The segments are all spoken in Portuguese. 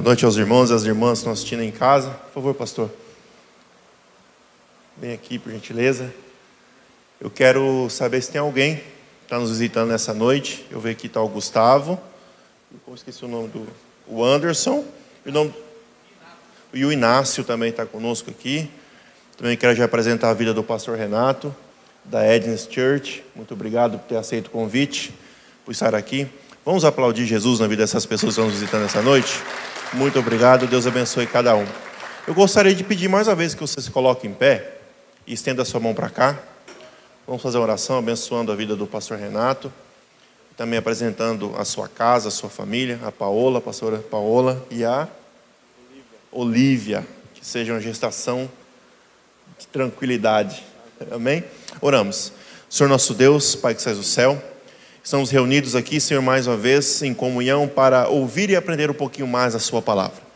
Boa noite aos irmãos e às irmãs que estão assistindo em casa. Por favor, pastor. Vem aqui, por gentileza. Eu quero saber se tem alguém que está nos visitando nessa noite. Eu vejo que está o Gustavo. Eu esqueci o nome do o Anderson. E o, nome, e o Inácio também está conosco aqui. Também quero já apresentar a vida do pastor Renato, da Ednes Church. Muito obrigado por ter aceito o convite, por estar aqui. Vamos aplaudir Jesus na vida dessas pessoas que estão nos visitando essa noite? Muito obrigado. Deus abençoe cada um. Eu gostaria de pedir mais uma vez que você se coloque em pé e estenda a sua mão para cá. Vamos fazer uma oração abençoando a vida do pastor Renato, também apresentando a sua casa, a sua família, a Paola, a pastora Paola e a Olívia. Que seja uma gestação de tranquilidade. Amém? Oramos. Senhor nosso Deus, Pai que sai do céu, estamos reunidos aqui, Senhor, mais uma vez em comunhão para ouvir e aprender um pouquinho mais a Sua palavra.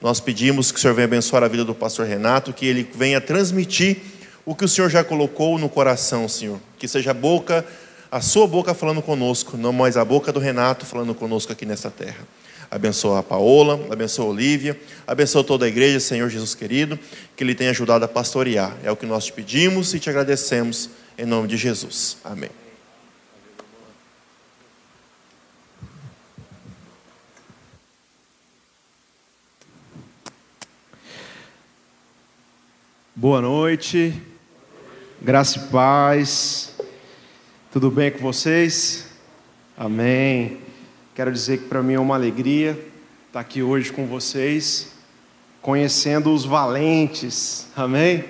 Nós pedimos que o Senhor venha abençoar a vida do pastor Renato, que ele venha transmitir o que o Senhor já colocou no coração, Senhor. Que seja a boca, a sua boca falando conosco, não mais a boca do Renato falando conosco aqui nessa terra. Abençoa a Paola, abençoa a Olívia, abençoa toda a igreja, Senhor Jesus querido, que Ele tenha ajudado a pastorear. É o que nós te pedimos e te agradecemos, em nome de Jesus. Amém. Boa noite, graça e paz, tudo bem com vocês? Amém. Quero dizer que para mim é uma alegria estar aqui hoje com vocês, conhecendo os valentes, amém?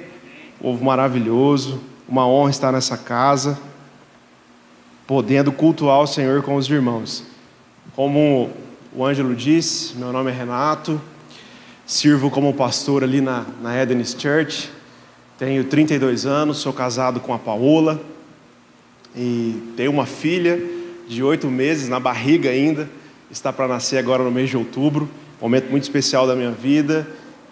Povo maravilhoso, uma honra estar nessa casa, podendo cultuar o Senhor com os irmãos. Como o Ângelo disse, meu nome é Renato, Sirvo como pastor ali na, na Eden's Church. Tenho 32 anos, sou casado com a Paola e tenho uma filha de oito meses na barriga ainda. Está para nascer agora no mês de outubro. Momento muito especial da minha vida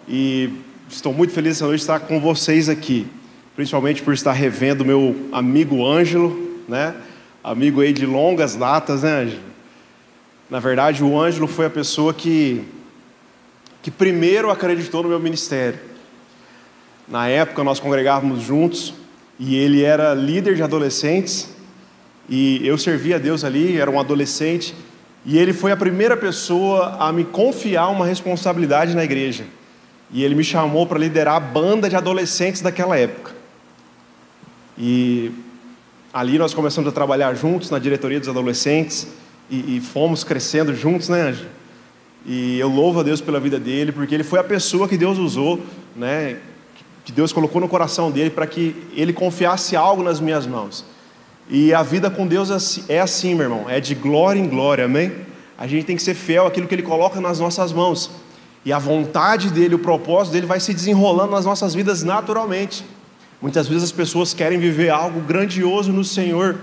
e estou muito feliz essa noite de estar com vocês aqui, principalmente por estar revendo meu amigo Ângelo, né? Amigo aí de longas datas, né, Ângelo? Na verdade, o Ângelo foi a pessoa que que primeiro acreditou no meu ministério. Na época nós congregávamos juntos e ele era líder de adolescentes e eu servia a Deus ali, era um adolescente e ele foi a primeira pessoa a me confiar uma responsabilidade na igreja. E ele me chamou para liderar a banda de adolescentes daquela época. E ali nós começamos a trabalhar juntos na diretoria dos adolescentes e, e fomos crescendo juntos, né, Ângelo? E eu louvo a Deus pela vida dele, porque ele foi a pessoa que Deus usou, né? Que Deus colocou no coração dele para que ele confiasse algo nas minhas mãos. E a vida com Deus é, é assim, meu irmão, é de glória em glória, amém? A gente tem que ser fiel àquilo que ele coloca nas nossas mãos. E a vontade dele, o propósito dele vai se desenrolando nas nossas vidas naturalmente. Muitas vezes as pessoas querem viver algo grandioso no Senhor,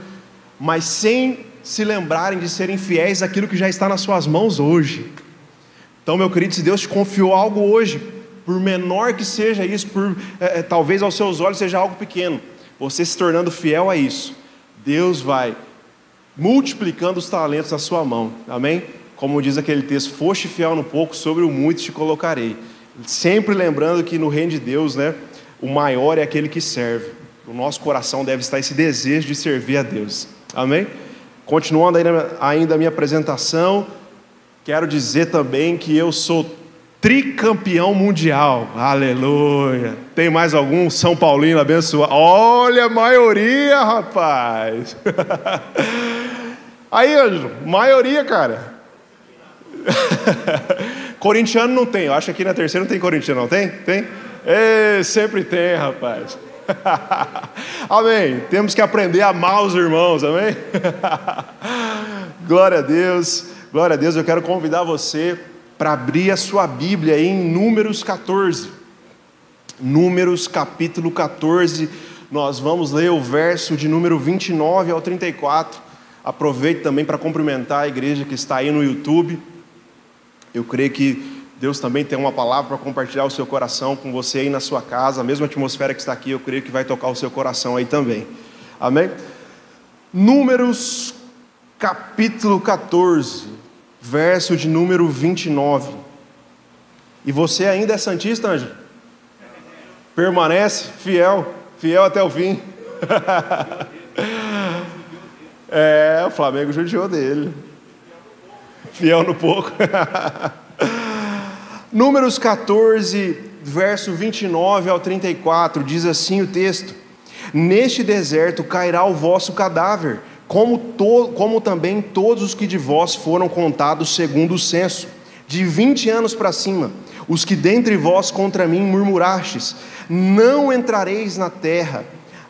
mas sem se lembrarem de serem fiéis àquilo que já está nas suas mãos hoje. Então, meu querido, se Deus te confiou algo hoje, por menor que seja isso, por é, é, talvez aos seus olhos seja algo pequeno, você se tornando fiel a isso, Deus vai multiplicando os talentos na sua mão, amém? Como diz aquele texto, foste fiel no pouco, sobre o muito te colocarei. Sempre lembrando que no reino de Deus, né, o maior é aquele que serve. O nosso coração deve estar esse desejo de servir a Deus, amém? Continuando ainda, ainda a minha apresentação, Quero dizer também que eu sou tricampeão mundial. Aleluia. Tem mais algum São Paulino abençoado? Olha a maioria, rapaz. Aí, Ângelo, maioria, cara. corintiano não tem. Eu acho que aqui na terceira não tem corintiano, não tem? Tem? Sempre tem, rapaz. amém. Temos que aprender a amar os irmãos, amém? Glória a Deus. Glória a Deus, eu quero convidar você para abrir a sua Bíblia em Números 14. Números capítulo 14, nós vamos ler o verso de número 29 ao 34. Aproveite também para cumprimentar a igreja que está aí no YouTube. Eu creio que Deus também tem uma palavra para compartilhar o seu coração com você aí na sua casa, a mesma atmosfera que está aqui, eu creio que vai tocar o seu coração aí também. Amém? Números capítulo 14 verso de número 29. E você ainda é santista, Ângelo? Permanece fiel, fiel até o fim. é, o Flamengo judiou dele. Fiel no pouco. Números 14, verso 29 ao 34, diz assim o texto: Neste deserto cairá o vosso cadáver, como, to, como também todos os que de vós foram contados segundo o censo, de vinte anos para cima, os que dentre vós contra mim murmurastes, não entrareis na terra,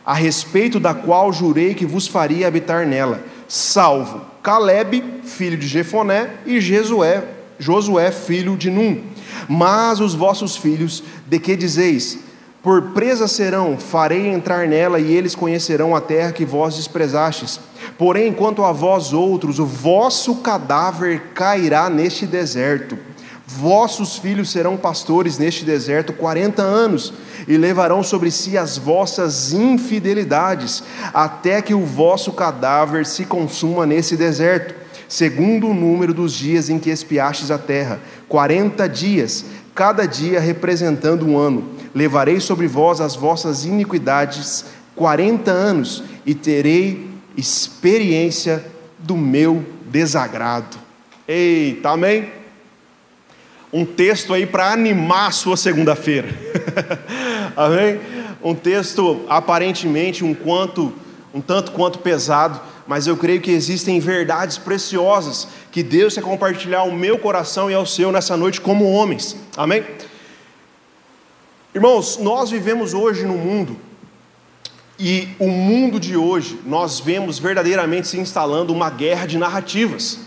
a respeito da qual jurei que vos faria habitar nela, salvo Caleb, filho de Jefoné, e Jesué, Josué, filho de Num. Mas os vossos filhos, de que dizeis? Por presa serão, farei entrar nela, e eles conhecerão a terra que vós desprezastes. Porém, quanto a vós outros, o vosso cadáver cairá neste deserto. Vossos filhos serão pastores neste deserto quarenta anos, e levarão sobre si as vossas infidelidades, até que o vosso cadáver se consuma nesse deserto, segundo o número dos dias em que espiastes a terra, quarenta dias, cada dia representando um ano. Levarei sobre vós as vossas iniquidades quarenta anos, e terei experiência do meu desagrado. Eita, amém? Um texto aí para animar a sua segunda-feira. amém? Um texto aparentemente um quanto um tanto quanto pesado, mas eu creio que existem verdades preciosas que Deus quer compartilhar ao meu coração e ao seu nessa noite como homens. Amém? Irmãos, nós vivemos hoje no mundo e o mundo de hoje, nós vemos verdadeiramente se instalando uma guerra de narrativas.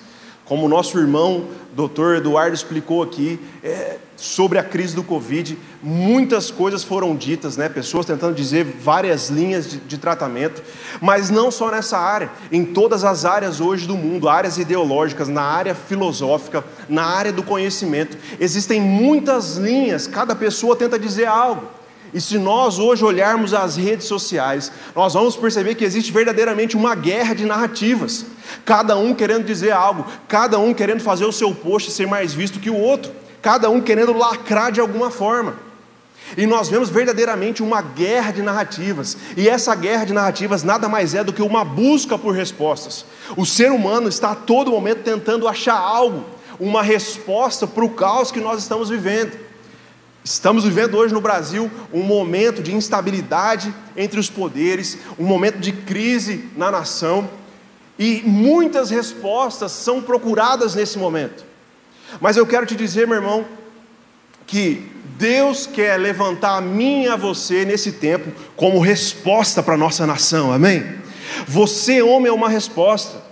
Como o nosso irmão, doutor Eduardo, explicou aqui, é, sobre a crise do Covid, muitas coisas foram ditas, né? pessoas tentando dizer várias linhas de, de, tratamento, mas não só nessa área, em todas as áreas hoje do mundo, áreas ideológicas, na área filosófica, na área do conhecimento, existem muitas linhas, cada pessoa tenta dizer algo. E se nós hoje olharmos as redes sociais, nós vamos perceber que existe verdadeiramente uma guerra de narrativas. Cada um querendo dizer algo, cada um querendo fazer o seu post ser mais visto que o outro, cada um querendo lacrar de alguma forma. E nós vemos verdadeiramente uma guerra de narrativas. E essa guerra de narrativas nada mais é do que uma busca por respostas. O ser humano está a todo momento tentando achar algo, uma resposta para o caos que nós estamos vivendo. Estamos vivendo hoje no Brasil um momento de instabilidade entre os poderes, um momento de crise na nação, e muitas respostas são procuradas nesse momento. Mas eu quero te dizer, meu irmão, que Deus quer levantar a mim e a você nesse tempo como resposta para a nossa nação, amém? Você, homem, é uma resposta.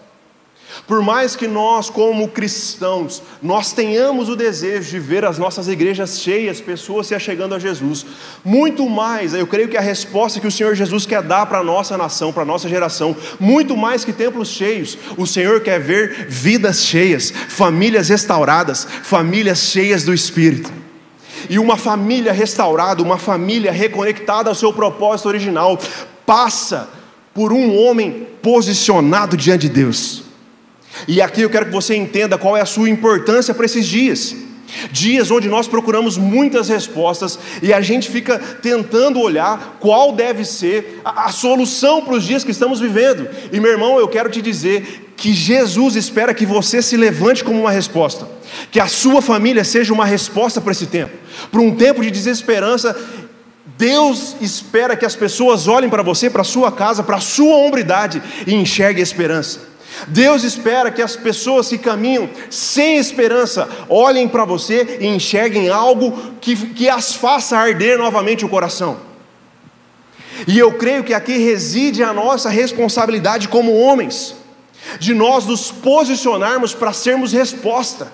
Por mais que nós, como cristãos, nós tenhamos o desejo de ver as nossas igrejas cheias, pessoas se achegando a Jesus, muito mais, eu creio que a resposta que o Senhor Jesus quer dar para a nossa nação, para a nossa geração, muito mais que templos cheios, o Senhor quer ver vidas cheias, famílias restauradas, famílias cheias do Espírito. E uma família restaurada, uma família reconectada ao seu propósito original, passa por um homem posicionado diante de Deus. E aqui eu quero que você entenda qual é a sua importância para esses dias. Dias onde nós procuramos muitas respostas e a gente fica tentando olhar qual deve ser a, a solução para os dias que estamos vivendo. E meu irmão, eu quero te dizer que Jesus espera que você se levante como uma resposta, que a sua família seja uma resposta para esse tempo, para um tempo de desesperança. Deus espera que as pessoas olhem para você, para a sua casa, para a sua hombridade e enxerguem esperança. Deus espera que as pessoas que caminham sem esperança olhem para você e enxerguem algo que, que as faça arder novamente o coração. E eu creio que aqui reside a nossa responsabilidade como homens, de nós nos posicionarmos para sermos resposta.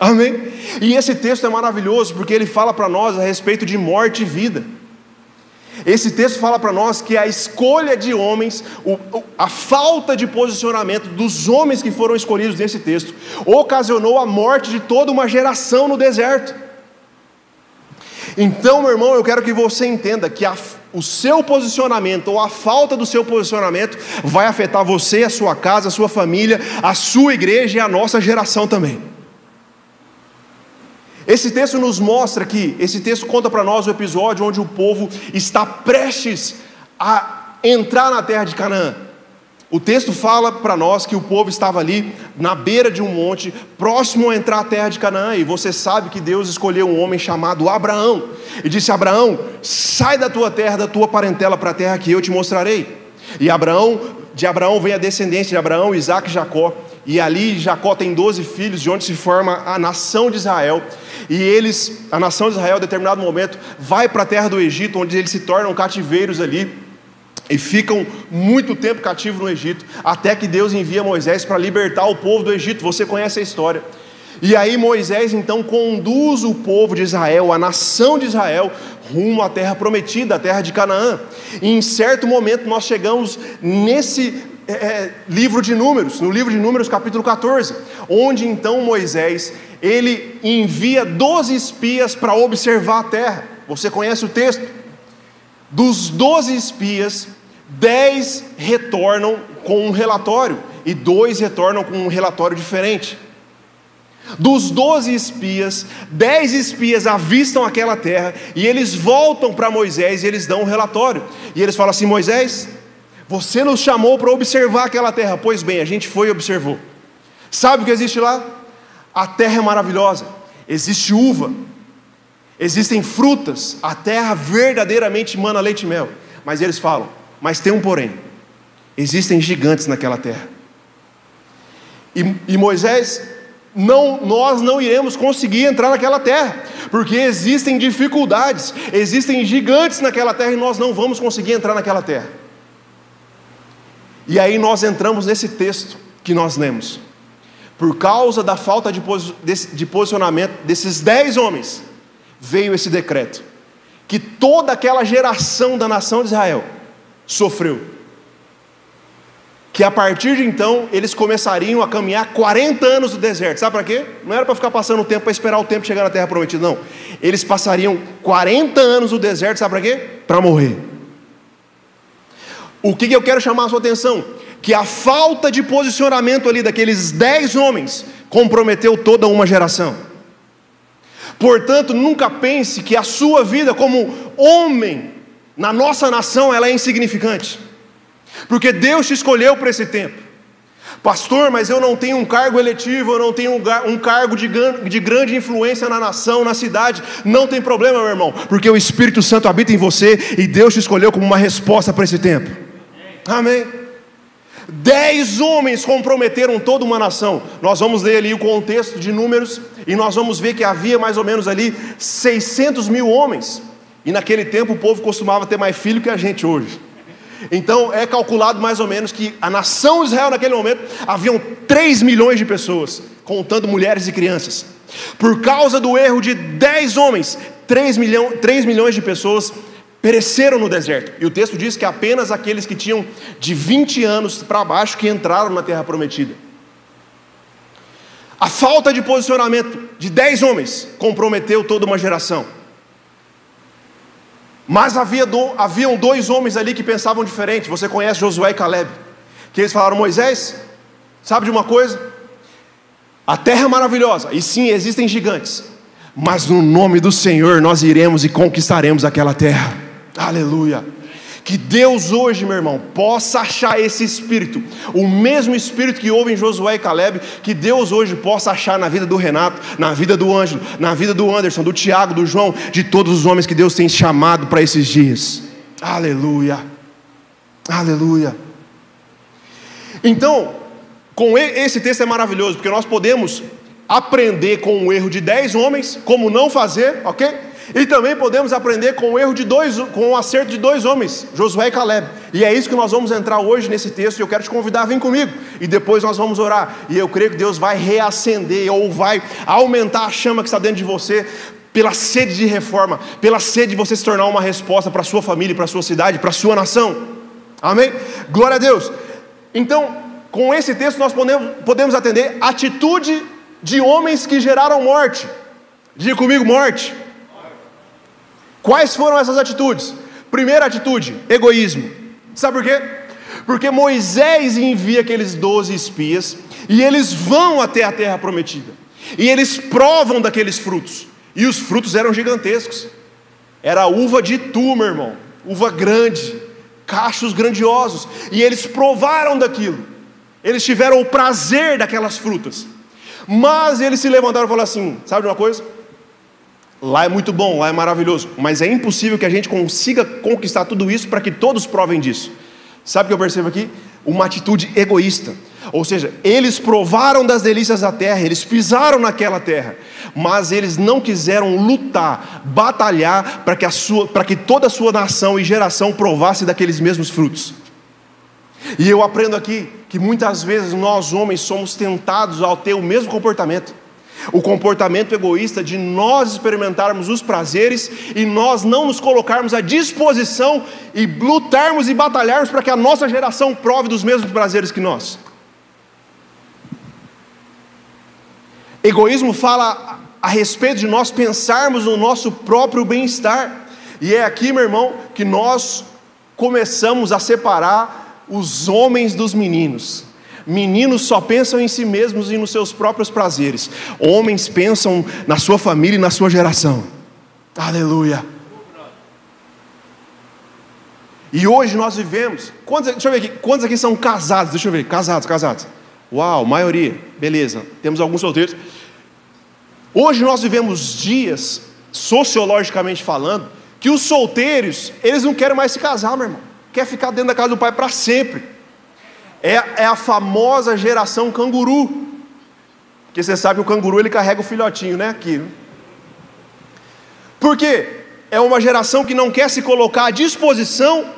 Amém? E esse texto é maravilhoso porque ele fala para nós a respeito de morte e vida. Esse texto fala para nós que a escolha de homens, a falta de posicionamento dos homens que foram escolhidos nesse texto, ocasionou a morte de toda uma geração no deserto. Então, meu irmão, eu quero que você entenda que a, o seu posicionamento ou a falta do seu posicionamento vai afetar você, a sua casa, a sua família, a sua igreja e a nossa geração também. Esse texto nos mostra que, esse texto conta para nós o episódio onde o povo está prestes a entrar na terra de Canaã. O texto fala para nós que o povo estava ali na beira de um monte, próximo a entrar à terra de Canaã, e você sabe que Deus escolheu um homem chamado Abraão, e disse: Abraão, sai da tua terra, da tua parentela para a terra que eu te mostrarei. E Abraão, de Abraão vem a descendência de Abraão, Isaac e Jacó, e ali Jacó tem 12 filhos, de onde se forma a nação de Israel. E eles, a nação de Israel, em determinado momento, vai para a terra do Egito, onde eles se tornam cativeiros ali e ficam muito tempo cativos no Egito, até que Deus envia Moisés para libertar o povo do Egito. Você conhece a história. E aí Moisés então conduz o povo de Israel, a nação de Israel, rumo à terra prometida, a terra de Canaã. E em certo momento nós chegamos nesse é, é livro de Números, no livro de Números, capítulo 14, onde então Moisés ele envia 12 espias para observar a terra. Você conhece o texto? Dos 12 espias, 10 retornam com um relatório e dois retornam com um relatório diferente. Dos 12 espias, 10 espias avistam aquela terra e eles voltam para Moisés e eles dão um relatório. E eles falam assim: Moisés, você nos chamou para observar aquela terra. Pois bem, a gente foi e observou. Sabe o que existe lá? A terra é maravilhosa, existe uva, existem frutas, a terra verdadeiramente mana leite e mel. Mas eles falam: mas tem um porém: existem gigantes naquela terra. E, e Moisés, não, nós não iremos conseguir entrar naquela terra, porque existem dificuldades, existem gigantes naquela terra e nós não vamos conseguir entrar naquela terra. E aí nós entramos nesse texto que nós lemos por causa da falta de, de posicionamento desses dez homens, veio esse decreto, que toda aquela geração da nação de Israel sofreu. Que a partir de então eles começariam a caminhar 40 anos no deserto. Sabe para quê? Não era para ficar passando o tempo para esperar o tempo chegar na terra prometida, não. Eles passariam 40 anos no deserto, sabe para quê? Para morrer. O que, eu quero chamar a sua atenção? que a falta de posicionamento ali daqueles dez homens comprometeu toda uma geração. Portanto, nunca pense que a sua vida como homem na nossa nação ela é insignificante, porque Deus te escolheu para esse tempo. Pastor, mas eu não tenho um cargo eletivo, eu não tenho um cargo de, de grande influência na nação, na cidade. Não tem problema, meu irmão, porque o Espírito Santo habita em você e Deus te escolheu como uma resposta para esse tempo. Amém. Dez homens comprometeram toda uma nação. Nós vamos ler ali o contexto de números e nós vamos ver que havia mais ou menos ali 600 mil homens. E naquele tempo o povo costumava ter mais filho que a gente hoje. Então é calculado mais ou menos que a nação de Israel naquele momento haviam 3 milhões de pessoas, contando mulheres e crianças. Por causa do erro de 10 homens, 3, milhão, 3 milhões de pessoas pereceram no deserto. E o texto diz que apenas aqueles que tinham de 20 anos para baixo que entraram na terra prometida. A falta de posicionamento de 10 homens comprometeu toda uma geração. Mas havia do, haviam dois homens ali que pensavam diferente. Você conhece Josué e Caleb. Que eles falaram: Moisés, sabe de uma coisa? A terra é maravilhosa, e sim, existem gigantes, mas no nome do Senhor nós iremos e conquistaremos aquela terra. Aleluia. Que Deus hoje, meu irmão, possa achar esse espírito, o mesmo espírito que houve em Josué e Caleb, que Deus hoje possa achar na vida do Renato, na vida do Ângelo, na vida do Anderson, do Tiago, do João, de todos os homens que Deus tem chamado para esses dias. Aleluia. Aleluia. Então, com esse texto é maravilhoso, porque nós podemos aprender com o erro de dez homens, como não fazer, ok? E também podemos aprender com o erro de dois, com o acerto de dois homens, Josué e Caleb. E é isso que nós vamos entrar hoje nesse texto. E eu quero te convidar, vem comigo. E depois nós vamos orar. E eu creio que Deus vai reacender ou vai aumentar a chama que está dentro de você pela sede de reforma, pela sede de você se tornar uma resposta para a sua família, para a sua cidade, para a sua nação. Amém? Glória a Deus. Então, com esse texto nós podemos, atender atitude de homens que geraram morte. Diga comigo, morte. Quais foram essas atitudes? Primeira atitude, egoísmo. Sabe por quê? Porque Moisés envia aqueles doze espias e eles vão até a terra prometida. E eles provam daqueles frutos. E os frutos eram gigantescos. Era uva de tu, meu irmão, uva grande, cachos grandiosos. E eles provaram daquilo. Eles tiveram o prazer daquelas frutas. Mas eles se levantaram e falaram assim: sabe de uma coisa? Lá é muito bom, lá é maravilhoso, mas é impossível que a gente consiga conquistar tudo isso para que todos provem disso. Sabe o que eu percebo aqui? Uma atitude egoísta. Ou seja, eles provaram das delícias da terra, eles pisaram naquela terra, mas eles não quiseram lutar, batalhar para que, a sua, para que toda a sua nação e geração provasse daqueles mesmos frutos. E eu aprendo aqui que muitas vezes nós homens somos tentados ao ter o mesmo comportamento o comportamento egoísta de nós experimentarmos os prazeres e nós não nos colocarmos à disposição e lutarmos e batalharmos para que a nossa geração prove dos mesmos prazeres que nós. Egoísmo fala a respeito de nós pensarmos no nosso próprio bem-estar, e é aqui, meu irmão, que nós começamos a separar os homens dos meninos. Meninos só pensam em si mesmos e nos seus próprios prazeres. Homens pensam na sua família e na sua geração. Aleluia. E hoje nós vivemos. Quantos, deixa eu ver aqui. Quantos aqui são casados? Deixa eu ver. Casados, casados. Uau, maioria. Beleza. Temos alguns solteiros. Hoje nós vivemos dias, sociologicamente falando, que os solteiros, eles não querem mais se casar, meu irmão. Quer ficar dentro da casa do pai para sempre é, é a famosa geração canguru. Porque você sabe que o canguru ele carrega o filhotinho, né? Aqui. Por quê? É uma geração que não quer se colocar à disposição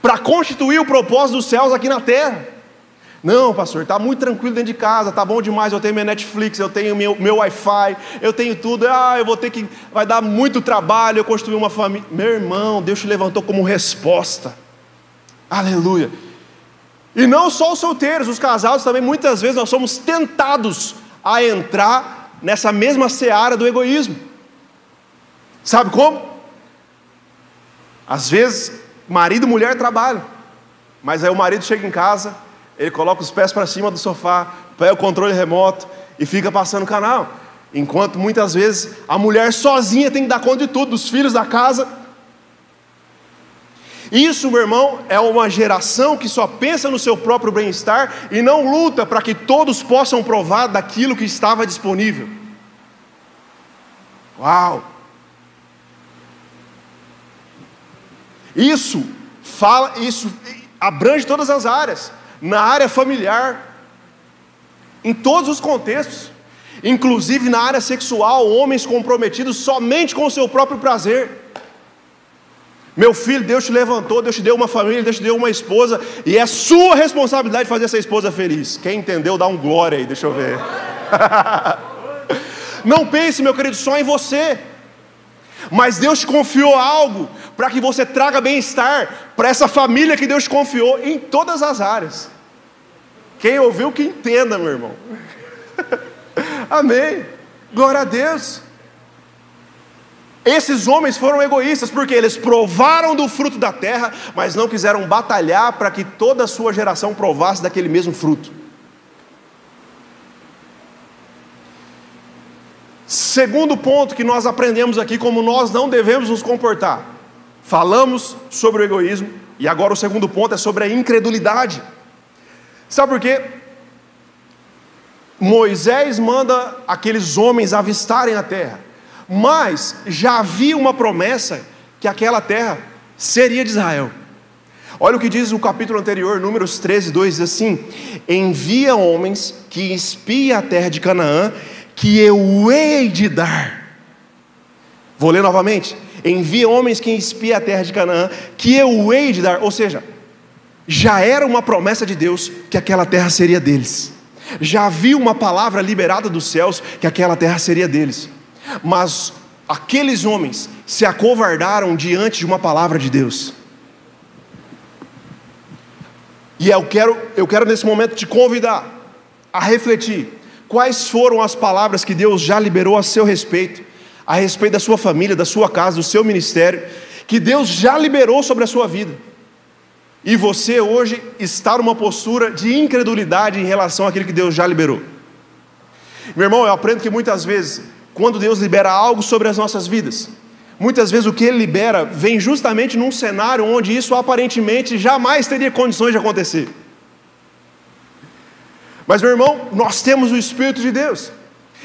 para constituir o propósito dos céus aqui na terra. Não, pastor, está muito tranquilo dentro de casa, está bom demais. Eu tenho minha Netflix, eu tenho meu, meu Wi-Fi, eu tenho tudo. Ah, eu vou ter que. Vai dar muito trabalho eu construir uma família. Meu irmão, Deus te levantou como resposta. Aleluia. E não só os solteiros, os casados também, muitas vezes nós somos tentados a entrar nessa mesma seara do egoísmo. Sabe como? Às vezes, marido e mulher trabalham, mas aí o marido chega em casa, ele coloca os pés para cima do sofá, pega o controle remoto e fica passando o canal. Enquanto muitas vezes a mulher sozinha tem que dar conta de tudo, dos filhos da casa, isso, meu irmão, é uma geração que só pensa no seu próprio bem-estar e não luta para que todos possam provar daquilo que estava disponível. Uau! Isso fala, isso abrange todas as áreas, na área familiar, em todos os contextos, inclusive na área sexual, homens comprometidos somente com o seu próprio prazer. Meu filho, Deus te levantou, Deus te deu uma família, Deus te deu uma esposa, e é sua responsabilidade fazer essa esposa feliz. Quem entendeu, dá um glória aí, deixa eu ver. Não pense, meu querido, só em você. Mas Deus te confiou algo para que você traga bem-estar para essa família que Deus te confiou em todas as áreas. Quem ouviu que entenda, meu irmão. Amém. Glória a Deus. Esses homens foram egoístas porque eles provaram do fruto da terra, mas não quiseram batalhar para que toda a sua geração provasse daquele mesmo fruto. Segundo ponto que nós aprendemos aqui, como nós não devemos nos comportar. Falamos sobre o egoísmo, e agora o segundo ponto é sobre a incredulidade. Sabe por quê? Moisés manda aqueles homens avistarem a terra mas já havia uma promessa que aquela terra seria de Israel. Olha o que diz o capítulo anterior, Números 13, 2, diz assim: Envia homens que espiem a terra de Canaã, que eu hei de dar. Vou ler novamente. Envia homens que espiem a terra de Canaã, que eu hei de dar. Ou seja, já era uma promessa de Deus que aquela terra seria deles. Já havia uma palavra liberada dos céus que aquela terra seria deles. Mas aqueles homens se acovardaram diante de uma palavra de Deus. E eu quero, eu quero nesse momento te convidar a refletir quais foram as palavras que Deus já liberou a seu respeito, a respeito da sua família, da sua casa, do seu ministério, que Deus já liberou sobre a sua vida. E você hoje está numa postura de incredulidade em relação àquilo que Deus já liberou. Meu irmão, eu aprendo que muitas vezes quando Deus libera algo sobre as nossas vidas. Muitas vezes o que Ele libera vem justamente num cenário onde isso aparentemente jamais teria condições de acontecer. Mas, meu irmão, nós temos o Espírito de Deus.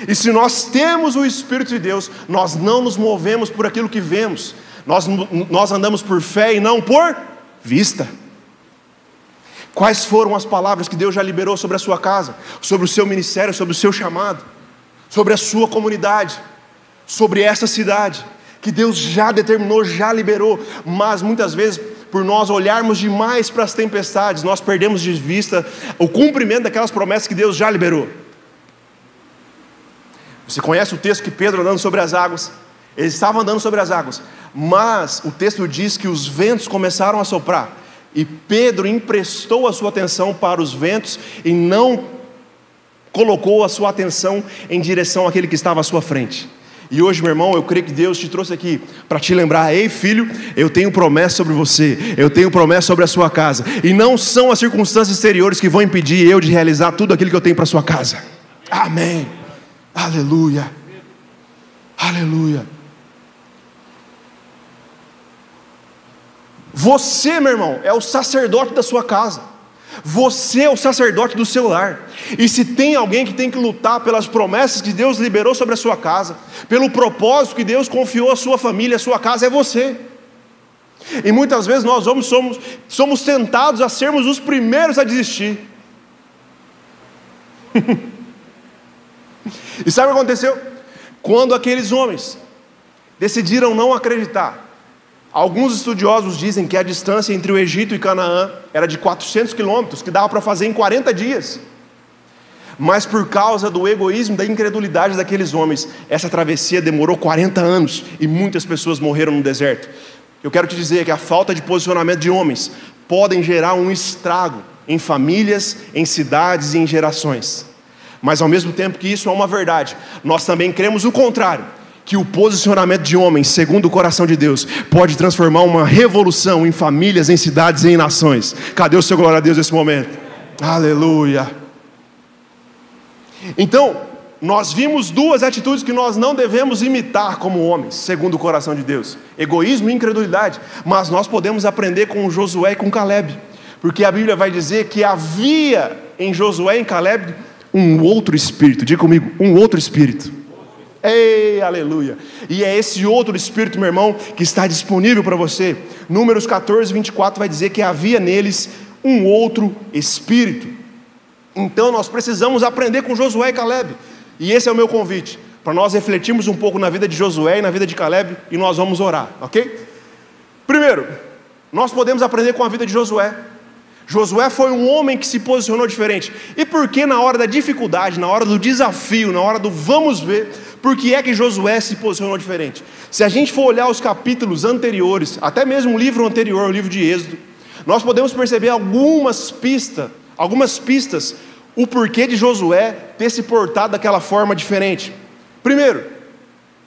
E se nós temos o Espírito de Deus, nós não nos movemos por aquilo que vemos, nós, nós andamos por fé e não por vista. Quais foram as palavras que Deus já liberou sobre a sua casa, sobre o seu ministério, sobre o seu chamado, sobre a sua comunidade, sobre essa cidade, que Deus já determinou, já liberou, mas muitas vezes por nós olharmos demais para as tempestades, nós perdemos de vista o cumprimento daquelas promessas que Deus já liberou. Você conhece o texto que Pedro andando sobre as águas? Ele estava andando sobre as águas, mas o texto diz que os ventos começaram a soprar, e Pedro emprestou a sua atenção para os ventos e não colocou a sua atenção em direção àquele que estava à sua frente. E hoje, meu irmão, eu creio que Deus te trouxe aqui para te lembrar: ei, filho, eu tenho promessa sobre você, eu tenho promessa sobre a sua casa, e não são as circunstâncias exteriores que vão impedir eu de realizar tudo aquilo que eu tenho para a sua casa. Amém. Aleluia. Aleluia. Você, meu irmão, é o sacerdote da sua casa. Você é o sacerdote do seu lar. E se tem alguém que tem que lutar pelas promessas que Deus liberou sobre a sua casa, pelo propósito que Deus confiou à sua família, à sua casa, é você. E muitas vezes nós homens somos, somos tentados a sermos os primeiros a desistir. E sabe o que aconteceu? Quando aqueles homens decidiram não acreditar, alguns estudiosos dizem que a distância entre o Egito e Canaã era de 400 quilômetros, que dava para fazer em 40 dias. Mas por causa do egoísmo, da incredulidade daqueles homens, essa travessia demorou 40 anos e muitas pessoas morreram no deserto. Eu quero te dizer que a falta de posicionamento de homens podem gerar um estrago em famílias, em cidades e em gerações. Mas ao mesmo tempo que isso é uma verdade, nós também cremos o contrário, que o posicionamento de homens, segundo o coração de Deus, pode transformar uma revolução em famílias, em cidades e em nações. Cadê o seu glória a Deus nesse momento? Aleluia. Então, nós vimos duas atitudes que nós não devemos imitar como homens, segundo o coração de Deus: egoísmo e incredulidade. Mas nós podemos aprender com Josué e com Caleb, porque a Bíblia vai dizer que havia em Josué e em Caleb um outro espírito. Diga comigo, um outro espírito. Ei, aleluia. E é esse outro espírito, meu irmão, que está disponível para você. Números 14, 24 vai dizer que havia neles um outro espírito. Então nós precisamos aprender com Josué e Caleb. E esse é o meu convite, para nós refletirmos um pouco na vida de Josué e na vida de Caleb e nós vamos orar, ok? Primeiro, nós podemos aprender com a vida de Josué. Josué foi um homem que se posicionou diferente. E por que na hora da dificuldade, na hora do desafio, na hora do vamos ver, por que é que Josué se posicionou diferente? Se a gente for olhar os capítulos anteriores, até mesmo o livro anterior, o livro de Êxodo, nós podemos perceber algumas pistas, algumas pistas, o porquê de Josué ter se portado daquela forma diferente. Primeiro,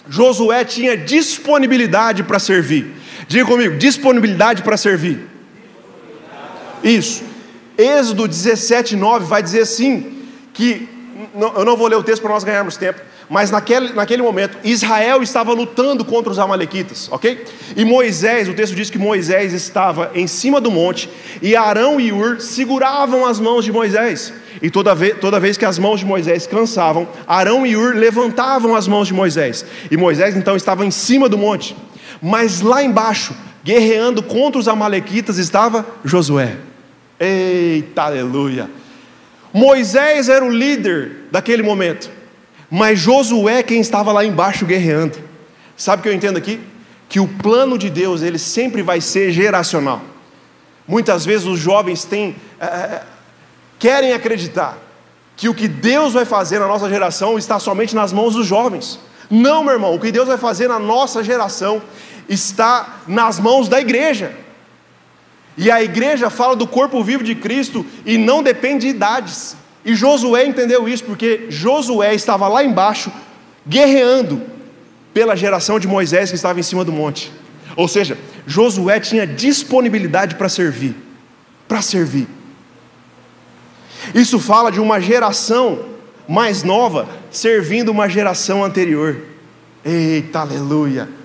Josué tinha disponibilidade para servir. Diga comigo, disponibilidade para servir. Isso. Êxodo 17, 9 vai dizer assim: que, eu não vou ler o texto para nós ganharmos tempo, mas naquele, naquele momento Israel estava lutando contra os Amalequitas, ok? E Moisés, o texto diz que Moisés estava em cima do monte e Arão e Ur seguravam as mãos de Moisés. E toda vez, toda vez que as mãos de Moisés cansavam, Arão e Ur levantavam as mãos de Moisés. E Moisés então estava em cima do monte. Mas lá embaixo, guerreando contra os Amalequitas, estava Josué. Eita, aleluia. Moisés era o líder daquele momento, mas Josué quem estava lá embaixo guerreando. Sabe o que eu entendo aqui? Que o plano de Deus ele sempre vai ser geracional. Muitas vezes os jovens têm, é, é querem acreditar que o que Deus vai fazer na nossa geração está somente nas mãos dos jovens. Não, meu irmão, o que Deus vai fazer na nossa geração está nas mãos da igreja. E a igreja fala do corpo vivo de Cristo e não depende de idades. E Josué entendeu isso, porque Josué estava lá embaixo, guerreando pela geração de Moisés que estava em cima do monte. Ou seja, Josué tinha disponibilidade para servir. Para servir. Isso fala de uma geração mais nova servindo uma geração anterior. Eita, aleluia!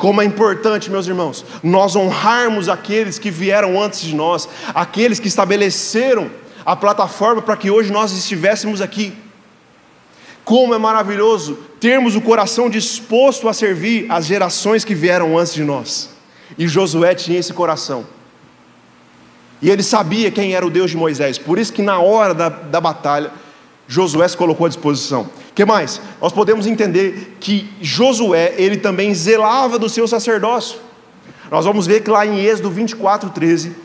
Como é importante, meus irmãos, nós honrarmos aqueles que vieram antes de nós, aqueles que estabeleceram a plataforma para que hoje nós estivéssemos aqui. Como é maravilhoso termos o coração disposto a servir as gerações que vieram antes de nós. E Josué tinha esse coração. E ele sabia quem era o Deus de Moisés. Por isso que na hora da, da batalha, Josué se colocou à disposição. Que mais? Nós podemos entender que Josué, ele também zelava do seu sacerdócio. Nós vamos ver que lá em Êxodo 24, 13,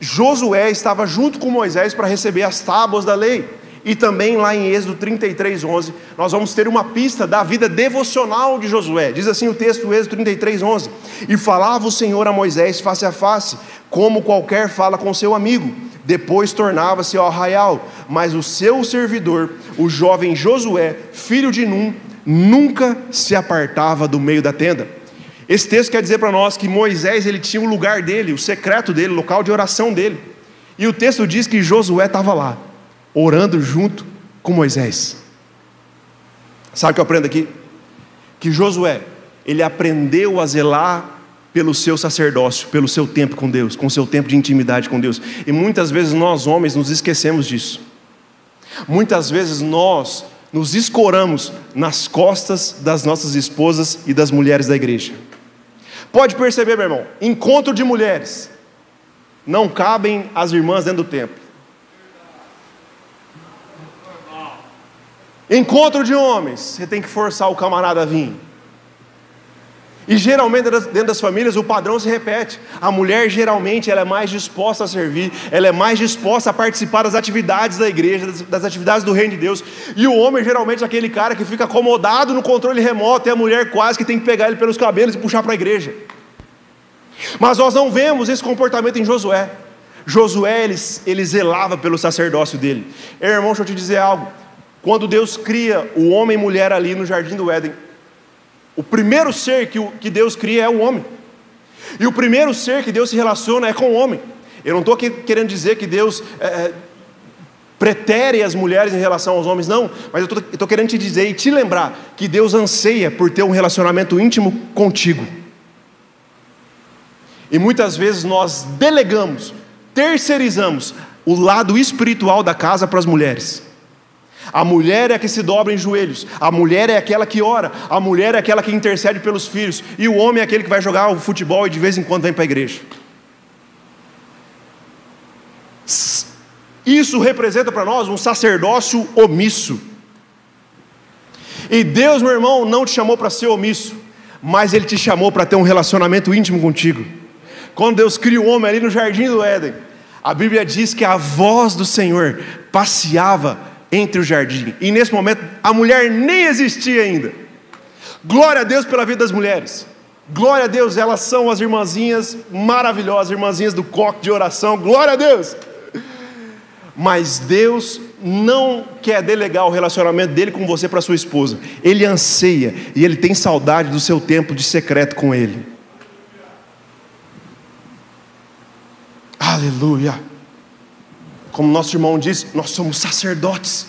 Josué estava junto com Moisés para receber as tábuas da lei. E também lá em Êxodo 33, 11, nós vamos ter uma pista da vida devocional de Josué. Diz assim o texto do Êxodo 33, 11: E falava o Senhor a Moisés face a face, como qualquer fala com seu amigo. Depois tornava-se ao arraial, mas o seu servidor, o jovem Josué, filho de Num, nunca se apartava do meio da tenda. Esse texto quer dizer para nós que Moisés ele tinha o lugar dele, o secreto dele, o local de oração dele. E o texto diz que Josué estava lá orando junto com Moisés. Sabe o que eu aprendo aqui? Que Josué, ele aprendeu a zelar pelo seu sacerdócio, pelo seu tempo com Deus, com o seu tempo de intimidade com Deus. E muitas vezes nós, homens, nos esquecemos disso. Muitas vezes nós nos escoramos nas costas das nossas esposas e das mulheres da igreja. Pode perceber, meu irmão, encontro de mulheres, não cabem as irmãs dentro do templo. Encontro de homens, você tem que forçar o camarada a vir. E geralmente dentro das famílias o padrão se repete. A mulher geralmente ela é mais disposta a servir, ela é mais disposta a participar das atividades da igreja, das, atividades do reino de Deus. E o homem geralmente é aquele cara que fica acomodado no controle remoto, e a mulher quase que tem que pegar ele pelos cabelos e puxar para a igreja. Mas nós não vemos esse comportamento em Josué. Josué ele, ele zelava pelo sacerdócio dele. Irmão, deixa eu te dizer algo. Quando Deus cria o homem e mulher ali no jardim do Éden, o primeiro ser que, Deus cria é o homem. E o primeiro ser que Deus se relaciona é com o homem. Eu não estou querendo dizer que Deus é, é, pretere as mulheres em relação aos homens, não. Mas eu estou querendo te dizer e te lembrar que Deus anseia por ter um relacionamento íntimo contigo. E muitas vezes nós delegamos, terceirizamos o lado espiritual da casa para as mulheres. A mulher é a que se dobra em joelhos, a mulher é aquela que ora, a mulher é aquela que intercede pelos filhos, e o homem é aquele que vai jogar o futebol e de vez em quando vem para a igreja. Isso representa para nós um sacerdócio omisso. E Deus, meu irmão, não te chamou para ser omisso, mas Ele te chamou para ter um relacionamento íntimo contigo. Quando Deus cria o homem ali no jardim do Éden, a Bíblia diz que a voz do Senhor passeava entre o jardim. E nesse momento a mulher nem existia ainda. Glória a Deus pela vida das mulheres. Glória a Deus, elas são as irmãzinhas maravilhosas, irmãzinhas do coque de oração. Glória a Deus. Mas Deus não quer delegar o relacionamento dele com você para sua esposa. Ele anseia e ele tem saudade do seu tempo de secreto com ele. Aleluia. Como nosso irmão disse, nós somos sacerdotes.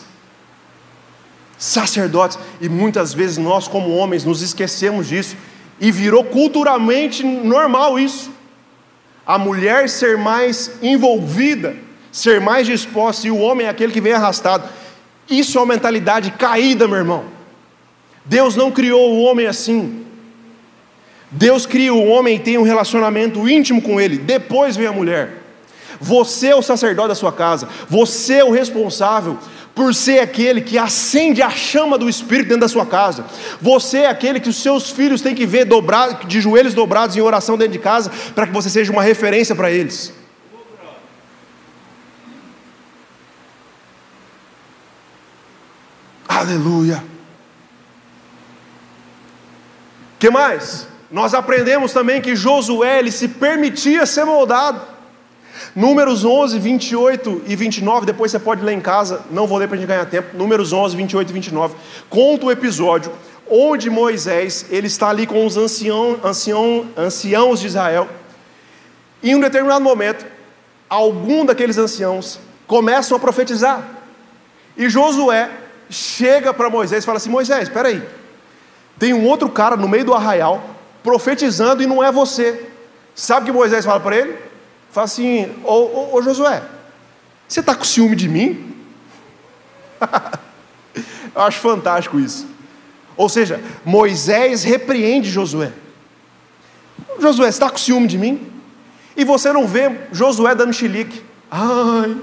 Sacerdotes. E muitas vezes nós, como homens, nos esquecemos disso. E virou culturalmente normal isso. A mulher ser mais envolvida, ser mais disposta, e o homem é aquele que vem arrastado. Isso é uma mentalidade caída, meu irmão. Deus não criou o homem assim. Deus cria o homem e tem um relacionamento íntimo com ele. Depois vem a mulher. Você é o sacerdote da sua casa, você é o responsável por ser aquele que acende a chama do Espírito dentro da sua casa. Você é aquele que os seus filhos têm que ver dobrado, de joelhos dobrados em oração dentro de casa, para que você seja uma referência para eles. Aleluia. Que mais? Nós aprendemos também que Josué ele se permitia ser moldado. Números 11, 28 e 29, depois você pode ler em casa, não vou ler para a gente ganhar tempo. Números 11, 28 e 29, conta o episódio onde Moisés ele está ali com os ancião, ancião, anciãos de Israel. E em um determinado momento, algum daqueles anciãos começam a profetizar. E Josué chega para Moisés e fala assim: Moisés, espera aí. Tem um outro cara no meio do arraial profetizando e não é você. Sabe o que Moisés fala para ele? Fala assim: Ô, ô, ô Josué, você está com ciúme de mim? Eu acho fantástico isso. Ou seja, Moisés repreende Josué. Josué, você está com ciúme de mim? E você não vê Josué dando chilique. Ai,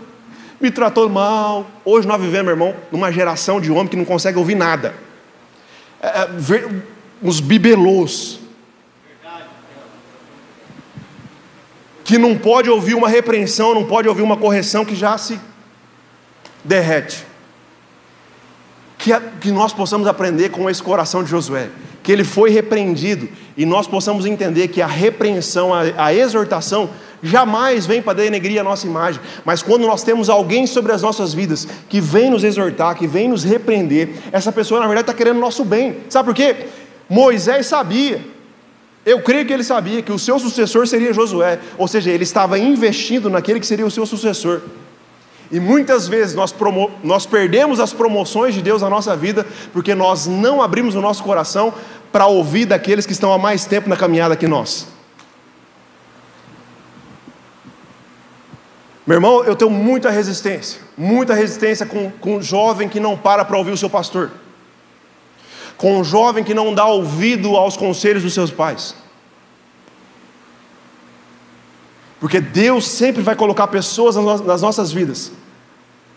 me tratou mal. Hoje nós vivemos, meu irmão, numa geração de homem que não consegue ouvir nada. É, é, os bibelôs. Que não pode ouvir uma repreensão, não pode ouvir uma correção que já se derrete. Que, que nós possamos aprender com esse coração de Josué, que ele foi repreendido e nós possamos entender que a repreensão, a, a exortação, jamais vem para denegrir a nossa imagem, mas quando nós temos alguém sobre as nossas vidas que vem nos exortar, que vem nos repreender, essa pessoa na verdade está querendo o nosso bem, sabe por quê? Moisés sabia, eu creio que ele sabia que o seu sucessor seria Josué, ou seja, ele estava investindo naquele que seria o seu sucessor. E muitas vezes nós, promo... nós perdemos as promoções de Deus na nossa vida porque nós não abrimos o nosso coração para ouvir daqueles que estão há mais tempo na caminhada que nós. Meu irmão, eu tenho muita resistência, muita resistência com, com um jovem que não para para ouvir o seu pastor, com um jovem que não dá ouvido aos conselhos dos seus pais. Porque Deus sempre vai colocar pessoas nas nossas vidas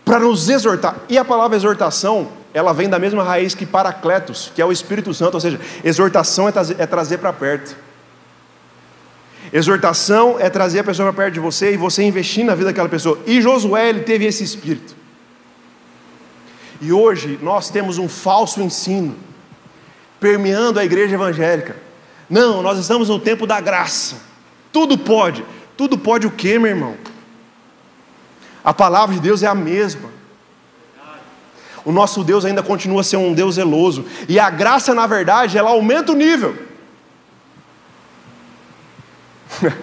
para nos exortar. E a palavra exortação, ela vem da mesma raiz que paracletos, que é o Espírito Santo, ou seja, exortação é trazer, é trazer para perto. Exortação é trazer a pessoa para perto de você e você investir na vida daquela pessoa. E Josué, ele teve esse espírito. E hoje nós temos um falso ensino permeando a igreja evangélica. Não, nós estamos no tempo da graça. Tudo pode. Tudo pode o que, meu irmão? A palavra de Deus é a mesma. O nosso Deus ainda continua a ser um Deus zeloso. E a graça, na verdade, ela aumenta o nível.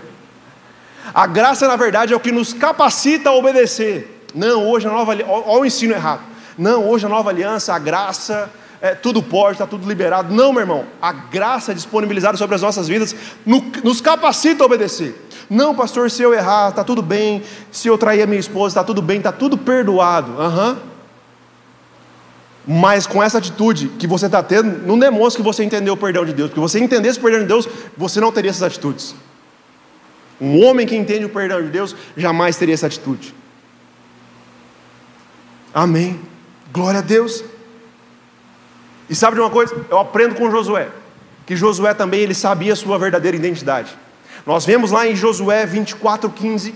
a graça, na verdade, é o que nos capacita a obedecer. Não, hoje a nova olha o ensino errado. Não, hoje a nova aliança, a graça, é, tudo pode, está tudo liberado. Não, meu irmão, a graça disponibilizada sobre as nossas vidas no, nos capacita a obedecer. Não, pastor, se eu errar, está tudo bem. Se eu trair a minha esposa, está tudo bem, está tudo perdoado. Uhum. Mas com essa atitude que você está tendo, não demonstra que você entendeu o perdão de Deus. Porque você entendesse o perdão de Deus, você não teria essas atitudes. Um homem que entende o perdão de Deus jamais teria essa atitude. Amém. Glória a Deus. E sabe de uma coisa? Eu aprendo com Josué, que Josué também ele sabia a sua verdadeira identidade. Nós vemos lá em Josué 24:15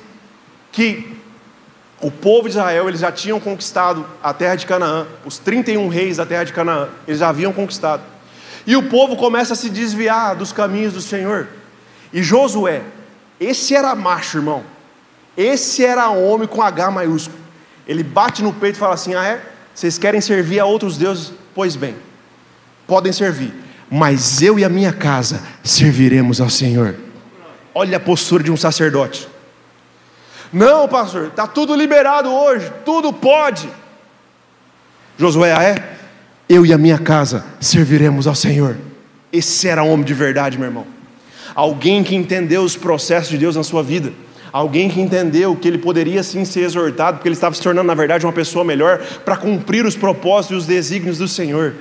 que o povo de Israel eles já tinham conquistado a terra de Canaã, os 31 reis da terra de Canaã, eles já haviam conquistado. E o povo começa a se desviar dos caminhos do Senhor. E Josué, esse era macho, irmão. Esse era homem com H maiúsculo. Ele bate no peito e fala assim: Ah, é? Vocês querem servir a outros deuses? Pois bem, podem servir, mas eu e a minha casa serviremos ao Senhor. Olha a postura de um sacerdote. Não, pastor, está tudo liberado hoje, tudo pode. Josué, ah, é? Eu e a minha casa serviremos ao Senhor. Esse era homem de verdade, meu irmão alguém que entendeu os processos de Deus na sua vida, alguém que entendeu que ele poderia sim ser exortado, porque ele estava se tornando, na verdade, uma pessoa melhor para cumprir os propósitos e os desígnios do Senhor.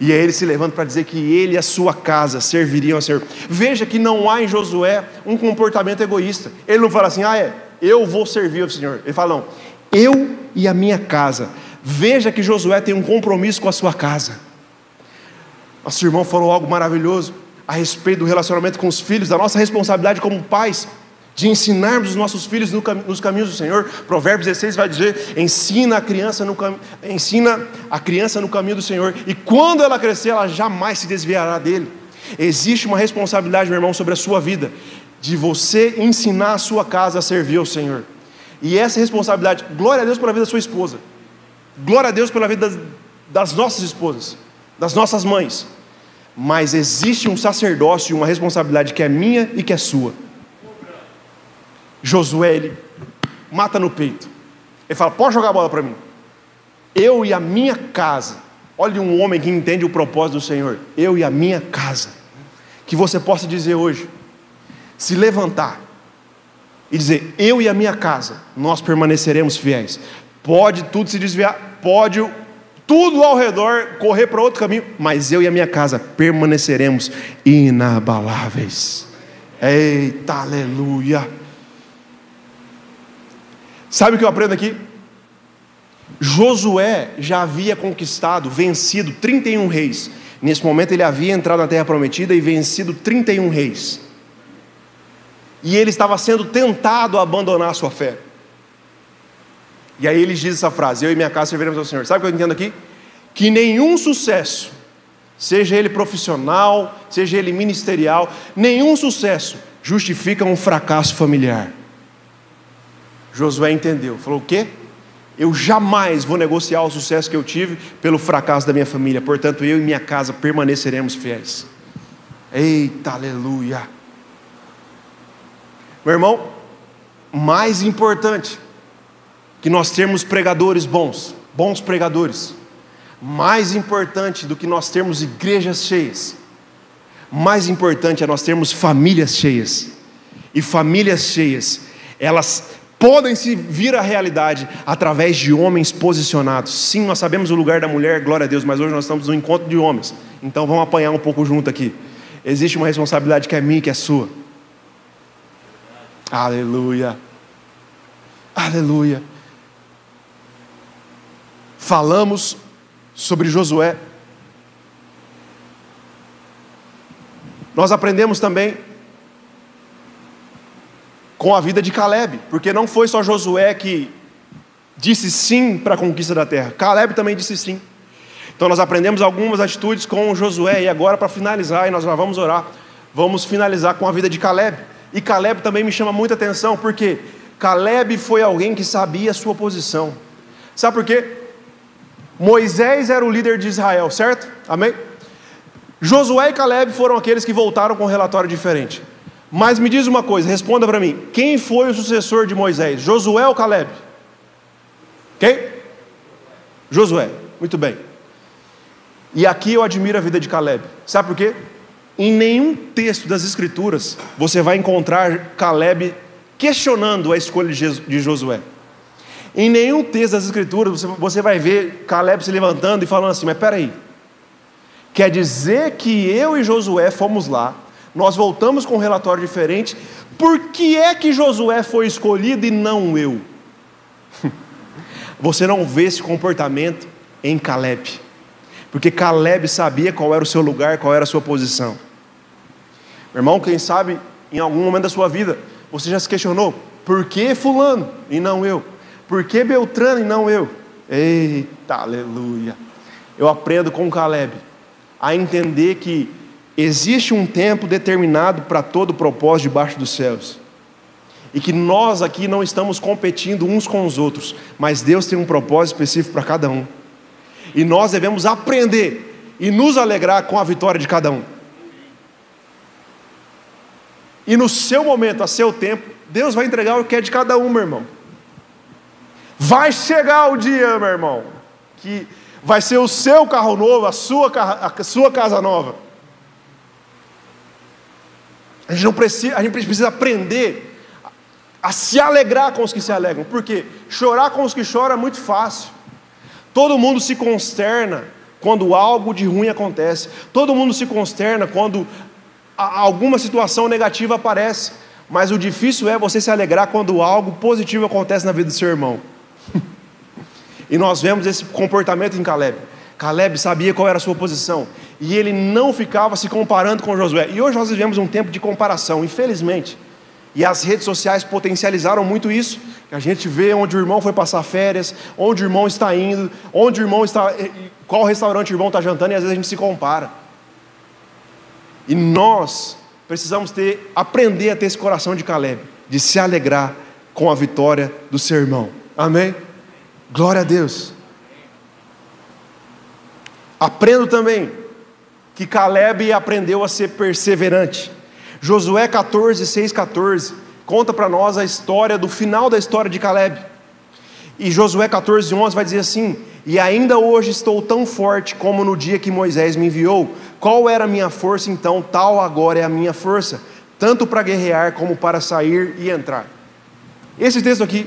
E aí ele se levanta para dizer que ele e a sua casa serviriam ao Senhor. Veja que não há em Josué um comportamento egoísta. Ele não fala assim, ah, é, eu vou servir ao Senhor. Ele fala, não, eu e a minha casa. Veja que Josué tem um compromisso com a sua casa. Nosso irmão falou algo maravilhoso a respeito do relacionamento com os filhos, da nossa responsabilidade como pais, de ensinarmos os nossos filhos no cam nos caminhos do Senhor. Provérbios 16 vai dizer: ensina a criança no ensina a criança no caminho do Senhor, e quando ela crescer, ela jamais se desviará dele. Existe uma responsabilidade, meu irmão, sobre a sua vida, de você ensinar a sua casa a servir ao Senhor. E essa responsabilidade, glória a Deus pela vida da sua esposa, glória a Deus pela vida das, das nossas esposas, das nossas mães, mas existe um sacerdócio e uma responsabilidade que é minha e que é sua. Josué, ele mata no peito. Ele fala: Pode jogar a bola para mim. Eu e a minha casa Olhe um homem que entende o propósito do Senhor. Eu e a minha casa. Que você possa dizer hoje, se levantar e dizer: Eu e a minha casa, nós permaneceremos fiéis. Pode tudo se desviar, pode tudo ao redor correr para outro caminho, mas eu e a minha casa permaneceremos inabaláveis. Eita, aleluia. Sabe o que eu aprendo aqui? Josué já havia conquistado, vencido 31 reis. Nesse momento ele havia entrado na terra prometida e vencido 31 reis. E ele estava sendo tentado a abandonar a sua fé. E aí ele diz essa frase: Eu e minha casa serviremos ao Senhor. Sabe o que eu entendo aqui? Que nenhum sucesso, seja ele profissional, seja ele ministerial, nenhum sucesso justifica um fracasso familiar. Josué entendeu, falou: O quê? Eu jamais vou negociar o sucesso que eu tive pelo fracasso da minha família, portanto, eu e minha casa permaneceremos fiéis. Eita, aleluia. Meu irmão, mais importante que nós termos pregadores bons, bons pregadores, mais importante do que nós termos igrejas cheias, mais importante é nós termos famílias cheias. E famílias cheias, elas podem se vir à realidade através de homens posicionados. Sim, nós sabemos o lugar da mulher, glória a Deus, mas hoje nós estamos no encontro de homens. Então vamos apanhar um pouco junto aqui. Existe uma responsabilidade que é minha e que é sua. Aleluia. Aleluia. Falamos sobre Josué. Nós aprendemos também com a vida de Caleb, porque não foi só Josué que disse sim para a conquista da terra, Caleb também disse sim. Então nós aprendemos algumas atitudes com Josué, e agora para finalizar, e nós já vamos orar, vamos finalizar com a vida de Caleb. E Caleb também me chama muita atenção, porque Caleb foi alguém que sabia a sua posição. Sabe por quê? Moisés era o líder de Israel, certo? Amém? Josué e Caleb foram aqueles que voltaram com um relatório diferente. Mas me diz uma coisa, responda para mim: quem foi o sucessor de Moisés? Josué ou Caleb? Quem? Josué, muito bem. E aqui eu admiro a vida de Caleb, sabe por quê? Em nenhum texto das Escrituras você vai encontrar Caleb questionando a escolha de Josué. Em nenhum texto das Escrituras você vai ver Caleb se levantando e falando assim: Mas peraí, quer dizer que eu e Josué fomos lá, nós voltamos com um relatório diferente. Por que é que Josué foi escolhido e não eu? Você não vê esse comportamento em Caleb, porque Caleb sabia qual era o seu lugar, qual era a sua posição. Meu irmão, quem sabe em algum momento da sua vida você já se questionou: por que Fulano e não eu? Por que Beltrano e não eu? Eita, aleluia! Eu aprendo com Caleb a entender que Existe um tempo determinado para todo propósito debaixo dos céus. E que nós aqui não estamos competindo uns com os outros, mas Deus tem um propósito específico para cada um. E nós devemos aprender e nos alegrar com a vitória de cada um. E no seu momento, a seu tempo, Deus vai entregar o que é de cada um, meu irmão. Vai chegar o dia, meu irmão, que vai ser o seu carro novo, a sua, a sua casa nova. A gente, não precisa, a gente precisa aprender a se alegrar com os que se alegram. Porque chorar com os que choram é muito fácil. Todo mundo se consterna quando algo de ruim acontece. Todo mundo se consterna quando alguma situação negativa aparece. Mas o difícil é você se alegrar quando algo positivo acontece na vida do seu irmão. e nós vemos esse comportamento em Caleb. Caleb sabia qual era a sua posição e ele não ficava se comparando com Josué. E hoje nós vivemos um tempo de comparação, infelizmente. E as redes sociais potencializaram muito isso. A gente vê onde o irmão foi passar férias, onde o irmão está indo, onde o irmão está, qual restaurante o irmão está jantando, e às vezes a gente se compara. E nós precisamos ter, aprender a ter esse coração de Caleb, de se alegrar com a vitória do seu irmão. Amém? Glória a Deus. Aprendo também que Caleb aprendeu a ser perseverante. Josué 14, 6, 14 conta para nós a história do final da história de Caleb. E Josué 14, 11 vai dizer assim: e ainda hoje estou tão forte como no dia que Moisés me enviou. Qual era a minha força então? Tal agora é a minha força, tanto para guerrear como para sair e entrar. Esse texto aqui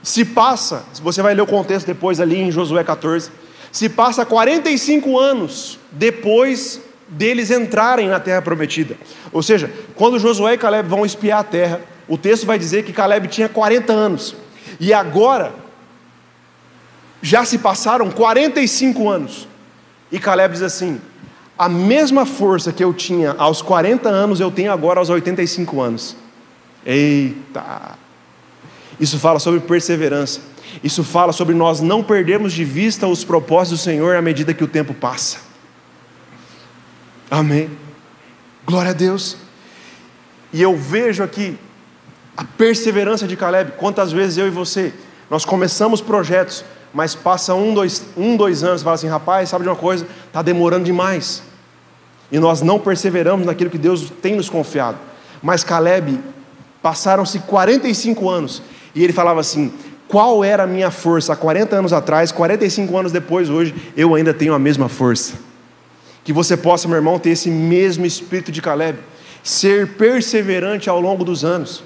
se passa, você vai ler o contexto depois ali em Josué 14, se passa 45 anos depois deles entrarem na terra prometida. Ou seja, quando Josué e Caleb vão espiar a terra, o texto vai dizer que Caleb tinha 40 anos. E agora já se passaram 45 anos. E Caleb diz assim: a mesma força que eu tinha aos 40 anos, eu tenho agora aos 85 anos. Eita! Isso fala sobre perseverança. Isso fala sobre nós não perdermos de vista os propósitos do Senhor à medida que o tempo passa. Amém. Glória a Deus. E eu vejo aqui a perseverança de Caleb. Quantas vezes eu e você, nós começamos projetos, mas passa um, dois, um, dois anos, fala assim, rapaz, sabe de uma coisa? Está demorando demais. E nós não perseveramos naquilo que Deus tem nos confiado. Mas Caleb, passaram-se 45 anos, e ele falava assim: qual era a minha força há 40 anos atrás, 45 anos depois, hoje, eu ainda tenho a mesma força. Que você possa, meu irmão, ter esse mesmo espírito de Caleb, ser perseverante ao longo dos anos,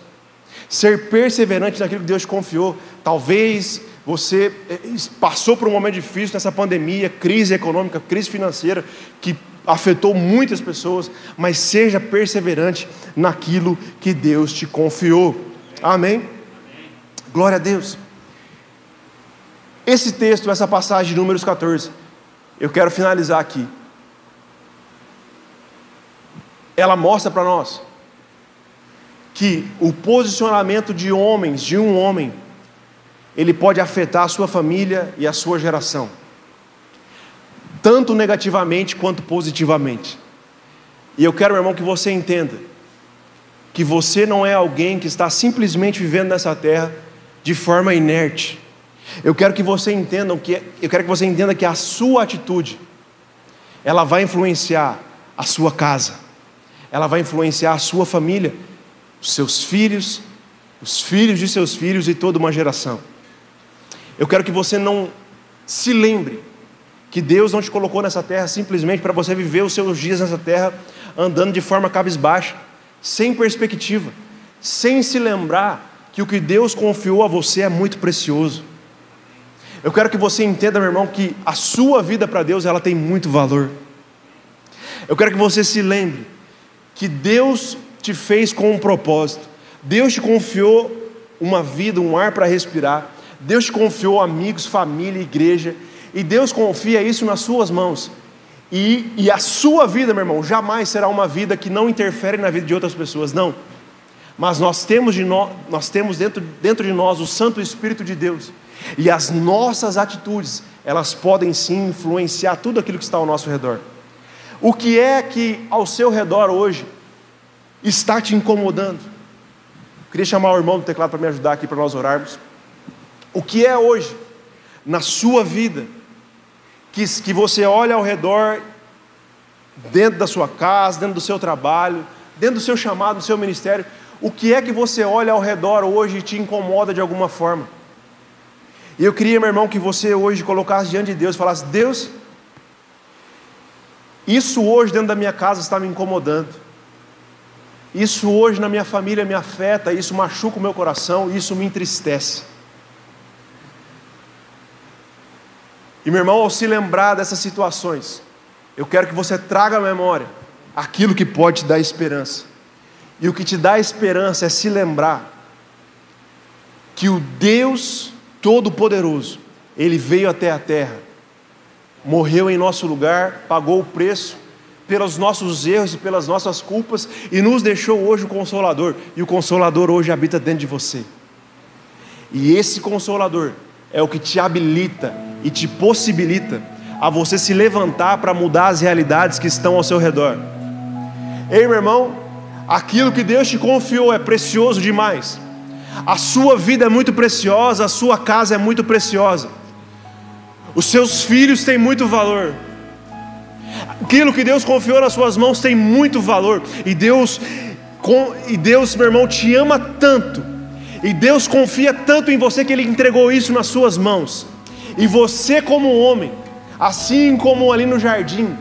ser perseverante naquilo que Deus te confiou. Talvez você eh, passou por um momento difícil nessa pandemia, crise econômica, crise financeira, que afetou muitas pessoas, mas seja perseverante naquilo que Deus te confiou. Amém? Glória a Deus. Esse texto, essa passagem de Números 14, eu quero finalizar aqui. Ela mostra para nós que o posicionamento de homens, de um homem, ele pode afetar a sua família e a sua geração, tanto negativamente quanto positivamente. E eu quero, meu irmão, que você entenda que você não é alguém que está simplesmente vivendo nessa terra de forma inerte. Eu quero que você entenda que eu quero que você entenda que a sua atitude ela vai influenciar a sua casa. Ela vai influenciar a sua família, os seus filhos, os filhos de seus filhos e toda uma geração. Eu quero que você não se lembre que Deus não te colocou nessa terra simplesmente para você viver os seus dias nessa terra andando de forma cabisbaixa, sem perspectiva, sem se lembrar que o que Deus confiou a você é muito precioso. Eu quero que você entenda, meu irmão, que a sua vida para Deus ela tem muito valor. Eu quero que você se lembre que Deus te fez com um propósito. Deus te confiou uma vida, um ar para respirar. Deus te confiou amigos, família, igreja, e Deus confia isso nas suas mãos. E, e a sua vida, meu irmão, jamais será uma vida que não interfere na vida de outras pessoas, não. Mas nós temos, de no, nós temos dentro, dentro de nós o Santo Espírito de Deus, e as nossas atitudes, elas podem sim influenciar tudo aquilo que está ao nosso redor. O que é que ao seu redor hoje está te incomodando? Eu queria chamar o irmão do teclado para me ajudar aqui para nós orarmos. O que é hoje, na sua vida, que, que você olha ao redor, dentro da sua casa, dentro do seu trabalho, dentro do seu chamado, do seu ministério, o que é que você olha ao redor hoje e te incomoda de alguma forma? E eu queria, meu irmão, que você hoje colocasse diante de Deus e falasse: Deus, isso hoje dentro da minha casa está me incomodando. Isso hoje na minha família me afeta, isso machuca o meu coração, isso me entristece. E meu irmão, ao se lembrar dessas situações, eu quero que você traga à memória aquilo que pode te dar esperança. E o que te dá esperança é se lembrar que o Deus Todo-Poderoso, Ele veio até a terra, morreu em nosso lugar, pagou o preço pelos nossos erros e pelas nossas culpas e nos deixou hoje o Consolador. E o Consolador hoje habita dentro de você. E esse Consolador é o que te habilita e te possibilita a você se levantar para mudar as realidades que estão ao seu redor. Ei, meu irmão, aquilo que Deus te confiou é precioso demais. A sua vida é muito preciosa, a sua casa é muito preciosa. Os seus filhos têm muito valor. Aquilo que Deus confiou nas suas mãos tem muito valor. E Deus, e Deus, meu irmão, te ama tanto. E Deus confia tanto em você que Ele entregou isso nas suas mãos. E você, como homem, assim como ali no jardim,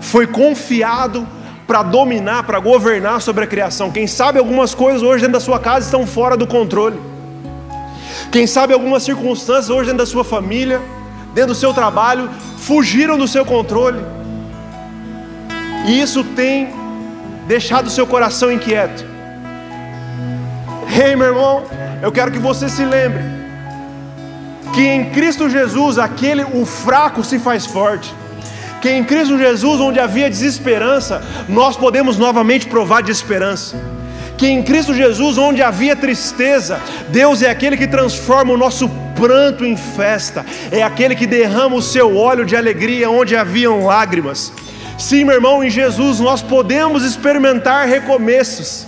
foi confiado para dominar, para governar sobre a criação. Quem sabe algumas coisas hoje dentro da sua casa estão fora do controle. Quem sabe algumas circunstâncias hoje dentro da sua família, dentro do seu trabalho, fugiram do seu controle. E isso tem deixado o seu coração inquieto. Ei, meu irmão, eu quero que você se lembre que em Cristo Jesus aquele o fraco se faz forte. Que em Cristo Jesus, onde havia desesperança, nós podemos novamente provar de esperança. Que em Cristo Jesus, onde havia tristeza, Deus é aquele que transforma o nosso pranto em festa, é aquele que derrama o seu óleo de alegria onde haviam lágrimas. Sim, meu irmão, em Jesus nós podemos experimentar recomeços.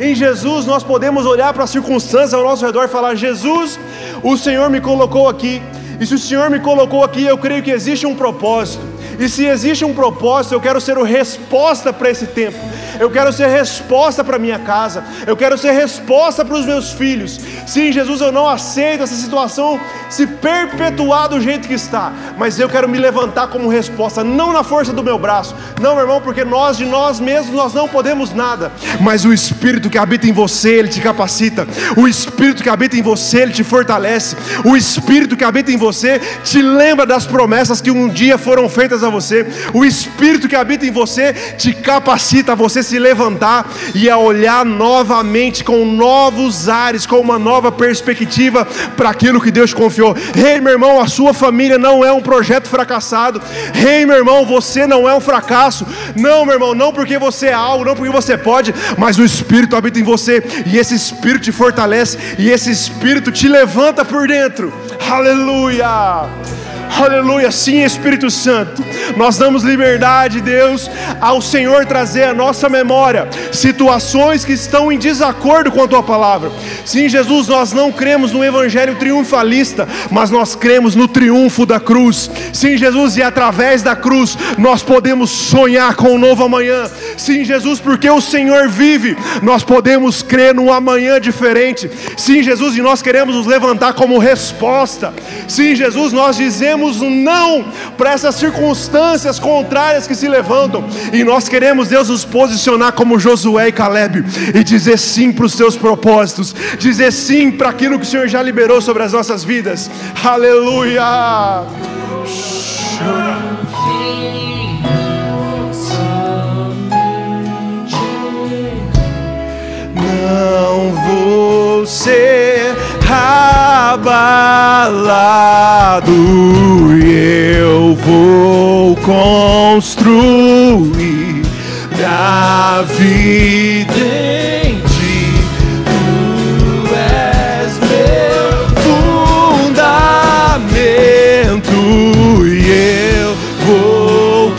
Em Jesus nós podemos olhar para as circunstâncias ao nosso redor e falar: Jesus, o Senhor me colocou aqui. E se o Senhor me colocou aqui, eu creio que existe um propósito. E se existe um propósito, eu quero ser o resposta para esse tempo. Eu quero ser resposta para minha casa. Eu quero ser resposta para os meus filhos. Sim, Jesus, eu não aceito essa situação se perpetuar do jeito que está, mas eu quero me levantar como resposta, não na força do meu braço, não, meu irmão, porque nós de nós mesmos nós não podemos nada, mas o Espírito que habita em você, ele te capacita. O Espírito que habita em você, ele te fortalece. O Espírito que habita em você te lembra das promessas que um dia foram feitas a você. O Espírito que habita em você te capacita a você se levantar e a olhar novamente com novos ares, com uma nova perspectiva para aquilo que Deus confiou. Ei, hey, meu irmão, a sua família não é um projeto fracassado. Ei, hey, meu irmão, você não é um fracasso. Não, meu irmão, não porque você é algo, não porque você pode, mas o Espírito habita em você e esse Espírito te fortalece e esse Espírito te levanta por dentro. Aleluia! Aleluia, sim, Espírito Santo. Nós damos liberdade, Deus, ao Senhor trazer à nossa memória situações que estão em desacordo com a tua palavra. Sim, Jesus, nós não cremos no evangelho triunfalista, mas nós cremos no triunfo da cruz. Sim, Jesus, e através da cruz nós podemos sonhar com um novo amanhã. Sim, Jesus, porque o Senhor vive, nós podemos crer num amanhã diferente. Sim, Jesus, e nós queremos nos levantar como resposta. Sim, Jesus, nós dizemos dizemos não para essas circunstâncias contrárias que se levantam, e nós queremos, Deus, nos posicionar como Josué e Caleb e dizer sim para os seus propósitos, dizer sim para aquilo que o Senhor já liberou sobre as nossas vidas. Aleluia! Não vou ser abalado vou construir a vida em ti. Tu és meu fundamento e eu vou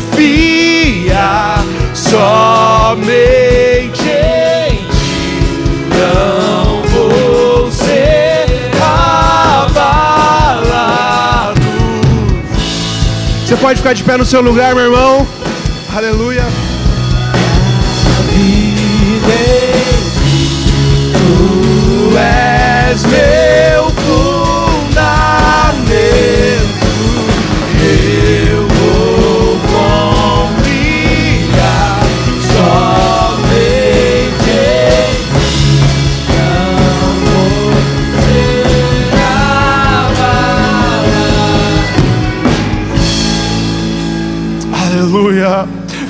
confiar somente. Você pode ficar de pé no seu lugar, meu irmão. Aleluia. Tu és meu fundamento.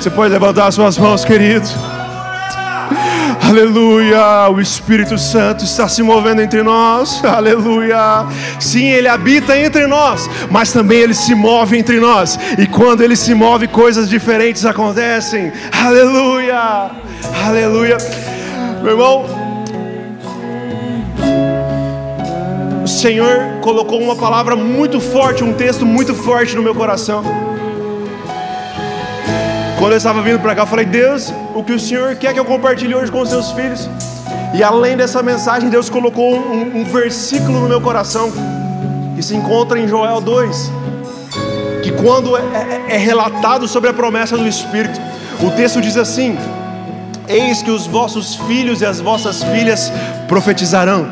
Você pode levantar as suas mãos, querido. Aleluia, o Espírito Santo está se movendo entre nós. Aleluia. Sim, ele habita entre nós, mas também ele se move entre nós. E quando ele se move, coisas diferentes acontecem. Aleluia. Aleluia. Meu irmão, o Senhor colocou uma palavra muito forte, um texto muito forte no meu coração. Quando eu estava vindo para cá, eu falei: Deus, o que o Senhor quer que eu compartilhe hoje com os seus filhos? E além dessa mensagem, Deus colocou um, um versículo no meu coração que se encontra em Joel 2. Que quando é, é, é relatado sobre a promessa do Espírito, o texto diz assim: Eis que os vossos filhos e as vossas filhas profetizarão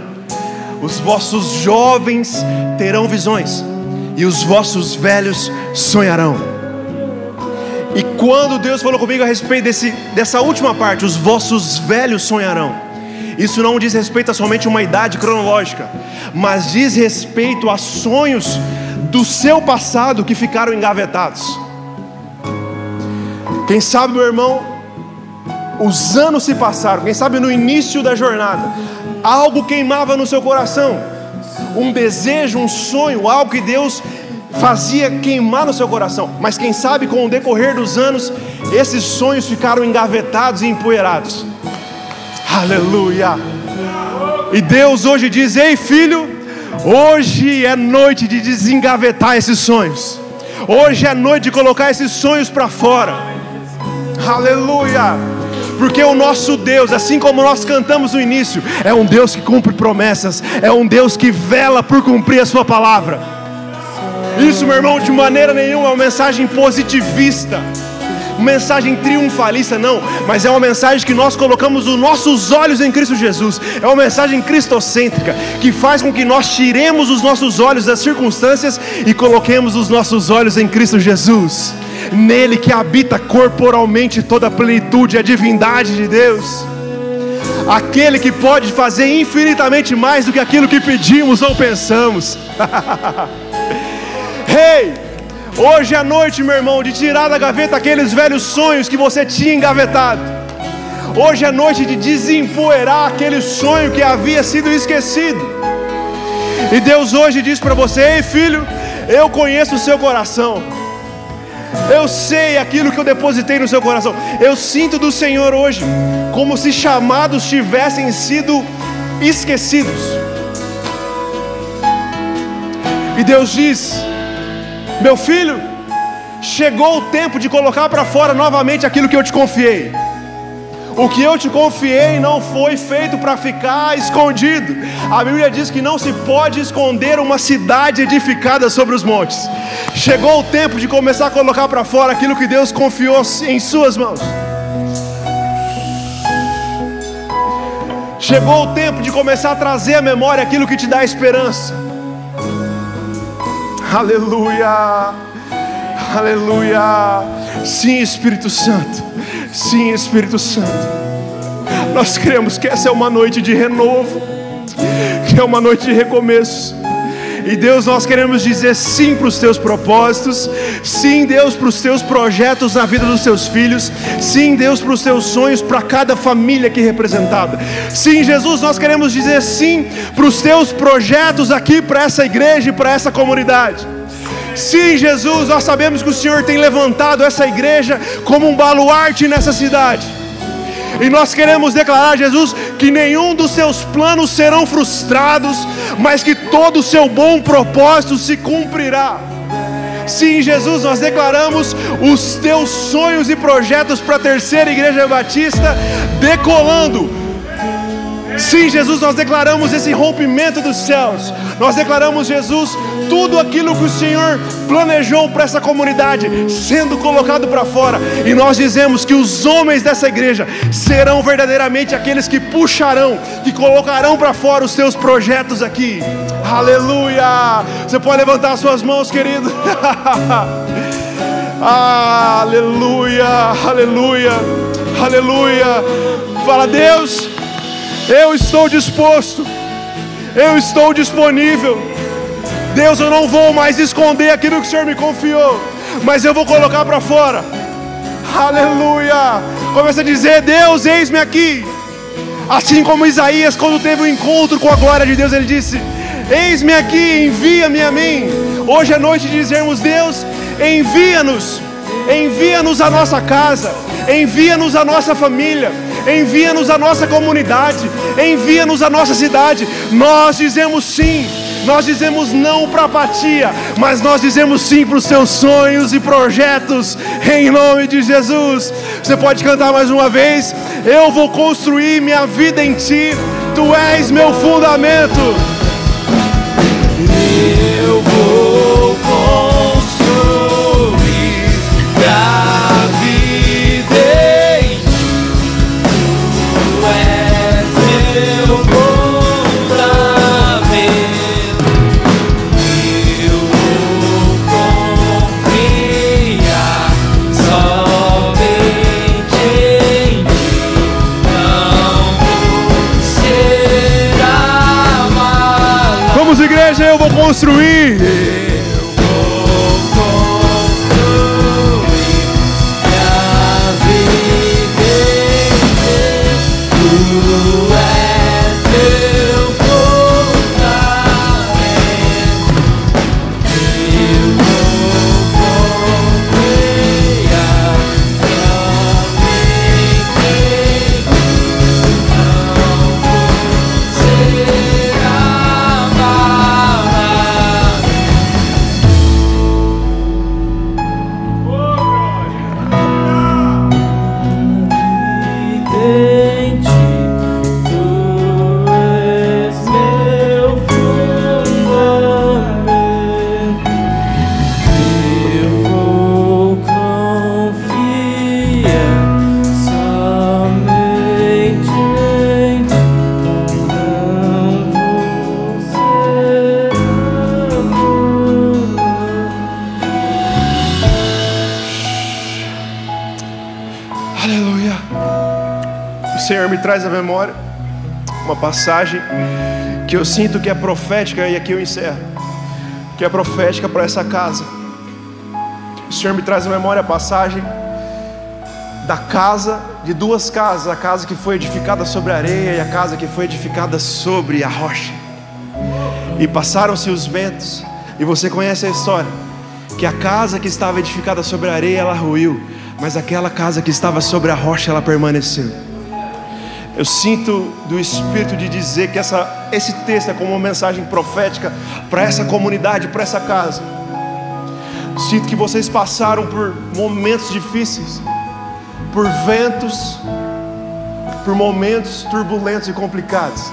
Os vossos jovens terão visões, e os vossos velhos sonharão. Quando Deus falou comigo a respeito desse, dessa última parte, os vossos velhos sonharão. Isso não diz respeito a somente uma idade cronológica, mas diz respeito a sonhos do seu passado que ficaram engavetados. Quem sabe, meu irmão, os anos se passaram, quem sabe no início da jornada, algo queimava no seu coração, um desejo, um sonho, algo que Deus fazia queimar no seu coração, mas quem sabe com o decorrer dos anos, esses sonhos ficaram engavetados e empoeirados. Aleluia! E Deus hoje diz: Ei filho, hoje é noite de desengavetar esses sonhos, hoje é noite de colocar esses sonhos para fora. Aleluia! porque o nosso Deus, assim como nós cantamos no início, é um Deus que cumpre promessas, é um Deus que vela por cumprir a Sua palavra. Isso, meu irmão, de maneira nenhuma é uma mensagem positivista, mensagem triunfalista, não, mas é uma mensagem que nós colocamos os nossos olhos em Cristo Jesus, é uma mensagem cristocêntrica, que faz com que nós tiremos os nossos olhos das circunstâncias e coloquemos os nossos olhos em Cristo Jesus, nele que habita corporalmente toda a plenitude, a divindade de Deus aquele que pode fazer infinitamente mais do que aquilo que pedimos ou pensamos. Rei, Hoje é noite, meu irmão, de tirar da gaveta aqueles velhos sonhos que você tinha engavetado. Hoje é noite de desempoeirar aquele sonho que havia sido esquecido. E Deus hoje diz para você: Ei filho, eu conheço o seu coração. Eu sei aquilo que eu depositei no seu coração. Eu sinto do Senhor hoje, como se chamados tivessem sido esquecidos. E Deus diz: meu filho, chegou o tempo de colocar para fora novamente aquilo que eu te confiei. O que eu te confiei não foi feito para ficar escondido. A Bíblia diz que não se pode esconder uma cidade edificada sobre os montes. Chegou o tempo de começar a colocar para fora aquilo que Deus confiou em Suas mãos. Chegou o tempo de começar a trazer à memória aquilo que te dá esperança. Aleluia. Aleluia. Sim, Espírito Santo. Sim, Espírito Santo. Nós cremos que essa é uma noite de renovo, que é uma noite de recomeço. E Deus, nós queremos dizer sim para os teus propósitos, sim, Deus, para os teus projetos na vida dos teus filhos, sim, Deus, para os teus sonhos para cada família aqui representada. Sim, Jesus, nós queremos dizer sim para os teus projetos aqui para essa igreja e para essa comunidade. Sim, Jesus, nós sabemos que o Senhor tem levantado essa igreja como um baluarte nessa cidade. E nós queremos declarar, Jesus, que nenhum dos seus planos serão frustrados, mas que todo o seu bom propósito se cumprirá. Sim, Jesus, nós declaramos os teus sonhos e projetos para a terceira igreja batista decolando Sim, Jesus, nós declaramos esse rompimento dos céus. Nós declaramos, Jesus, tudo aquilo que o Senhor planejou para essa comunidade sendo colocado para fora. E nós dizemos que os homens dessa igreja serão verdadeiramente aqueles que puxarão, que colocarão para fora os seus projetos aqui. Aleluia! Você pode levantar as suas mãos, querido. aleluia! Aleluia! Aleluia! Fala, Deus. Eu estou disposto, eu estou disponível. Deus, eu não vou mais esconder aquilo que o Senhor me confiou, mas eu vou colocar para fora. Aleluia! Começa a dizer: Deus, eis-me aqui. Assim como Isaías, quando teve o um encontro com a glória de Deus, ele disse: Eis-me aqui, envia-me a mim. Hoje é noite de dizermos: Deus, envia-nos, envia-nos a nossa casa, envia-nos a nossa família envia-nos a nossa comunidade, envia-nos a nossa cidade. Nós dizemos sim, nós dizemos não para apatia, mas nós dizemos sim para os seus sonhos e projetos, em nome de Jesus. Você pode cantar mais uma vez? Eu vou construir minha vida em Ti, Tu és meu fundamento. Construir. Memória uma passagem que eu sinto que é profética, e aqui eu encerro, que é profética para essa casa. O Senhor me traz à memória a passagem da casa, de duas casas, a casa que foi edificada sobre a areia e a casa que foi edificada sobre a rocha. E passaram-se os ventos, e você conhece a história, que a casa que estava edificada sobre a areia ela ruiu, mas aquela casa que estava sobre a rocha ela permaneceu. Eu sinto do Espírito de dizer que essa, esse texto é como uma mensagem profética para essa comunidade, para essa casa. Sinto que vocês passaram por momentos difíceis, por ventos, por momentos turbulentos e complicados.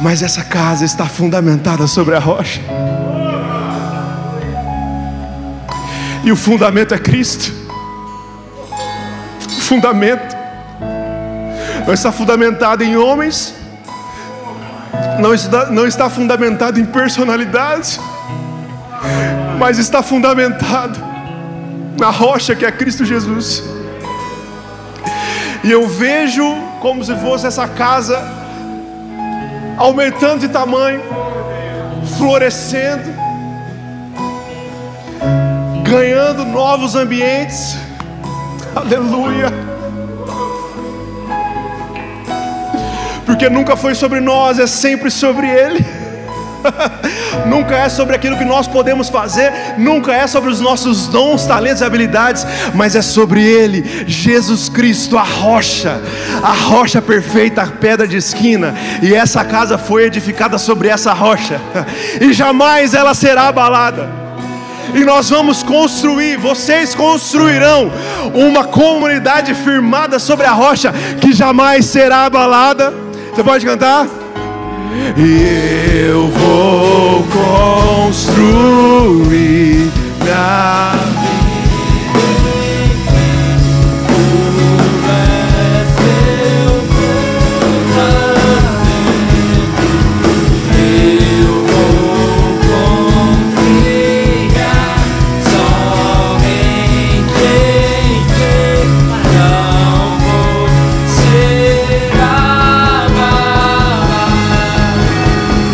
Mas essa casa está fundamentada sobre a rocha. E o fundamento é Cristo. O fundamento não está fundamentado em homens, não está, não está fundamentado em personalidades, mas está fundamentado na rocha que é Cristo Jesus. E eu vejo como se fosse essa casa aumentando de tamanho, florescendo, ganhando novos ambientes. Aleluia. Porque nunca foi sobre nós, é sempre sobre Ele. nunca é sobre aquilo que nós podemos fazer, nunca é sobre os nossos dons, talentos e habilidades, mas é sobre Ele, Jesus Cristo, a rocha, a rocha perfeita, a pedra de esquina, e essa casa foi edificada sobre essa rocha, e jamais ela será abalada. E nós vamos construir, vocês construirão uma comunidade firmada sobre a rocha que jamais será abalada você pode cantar? E eu vou construir minha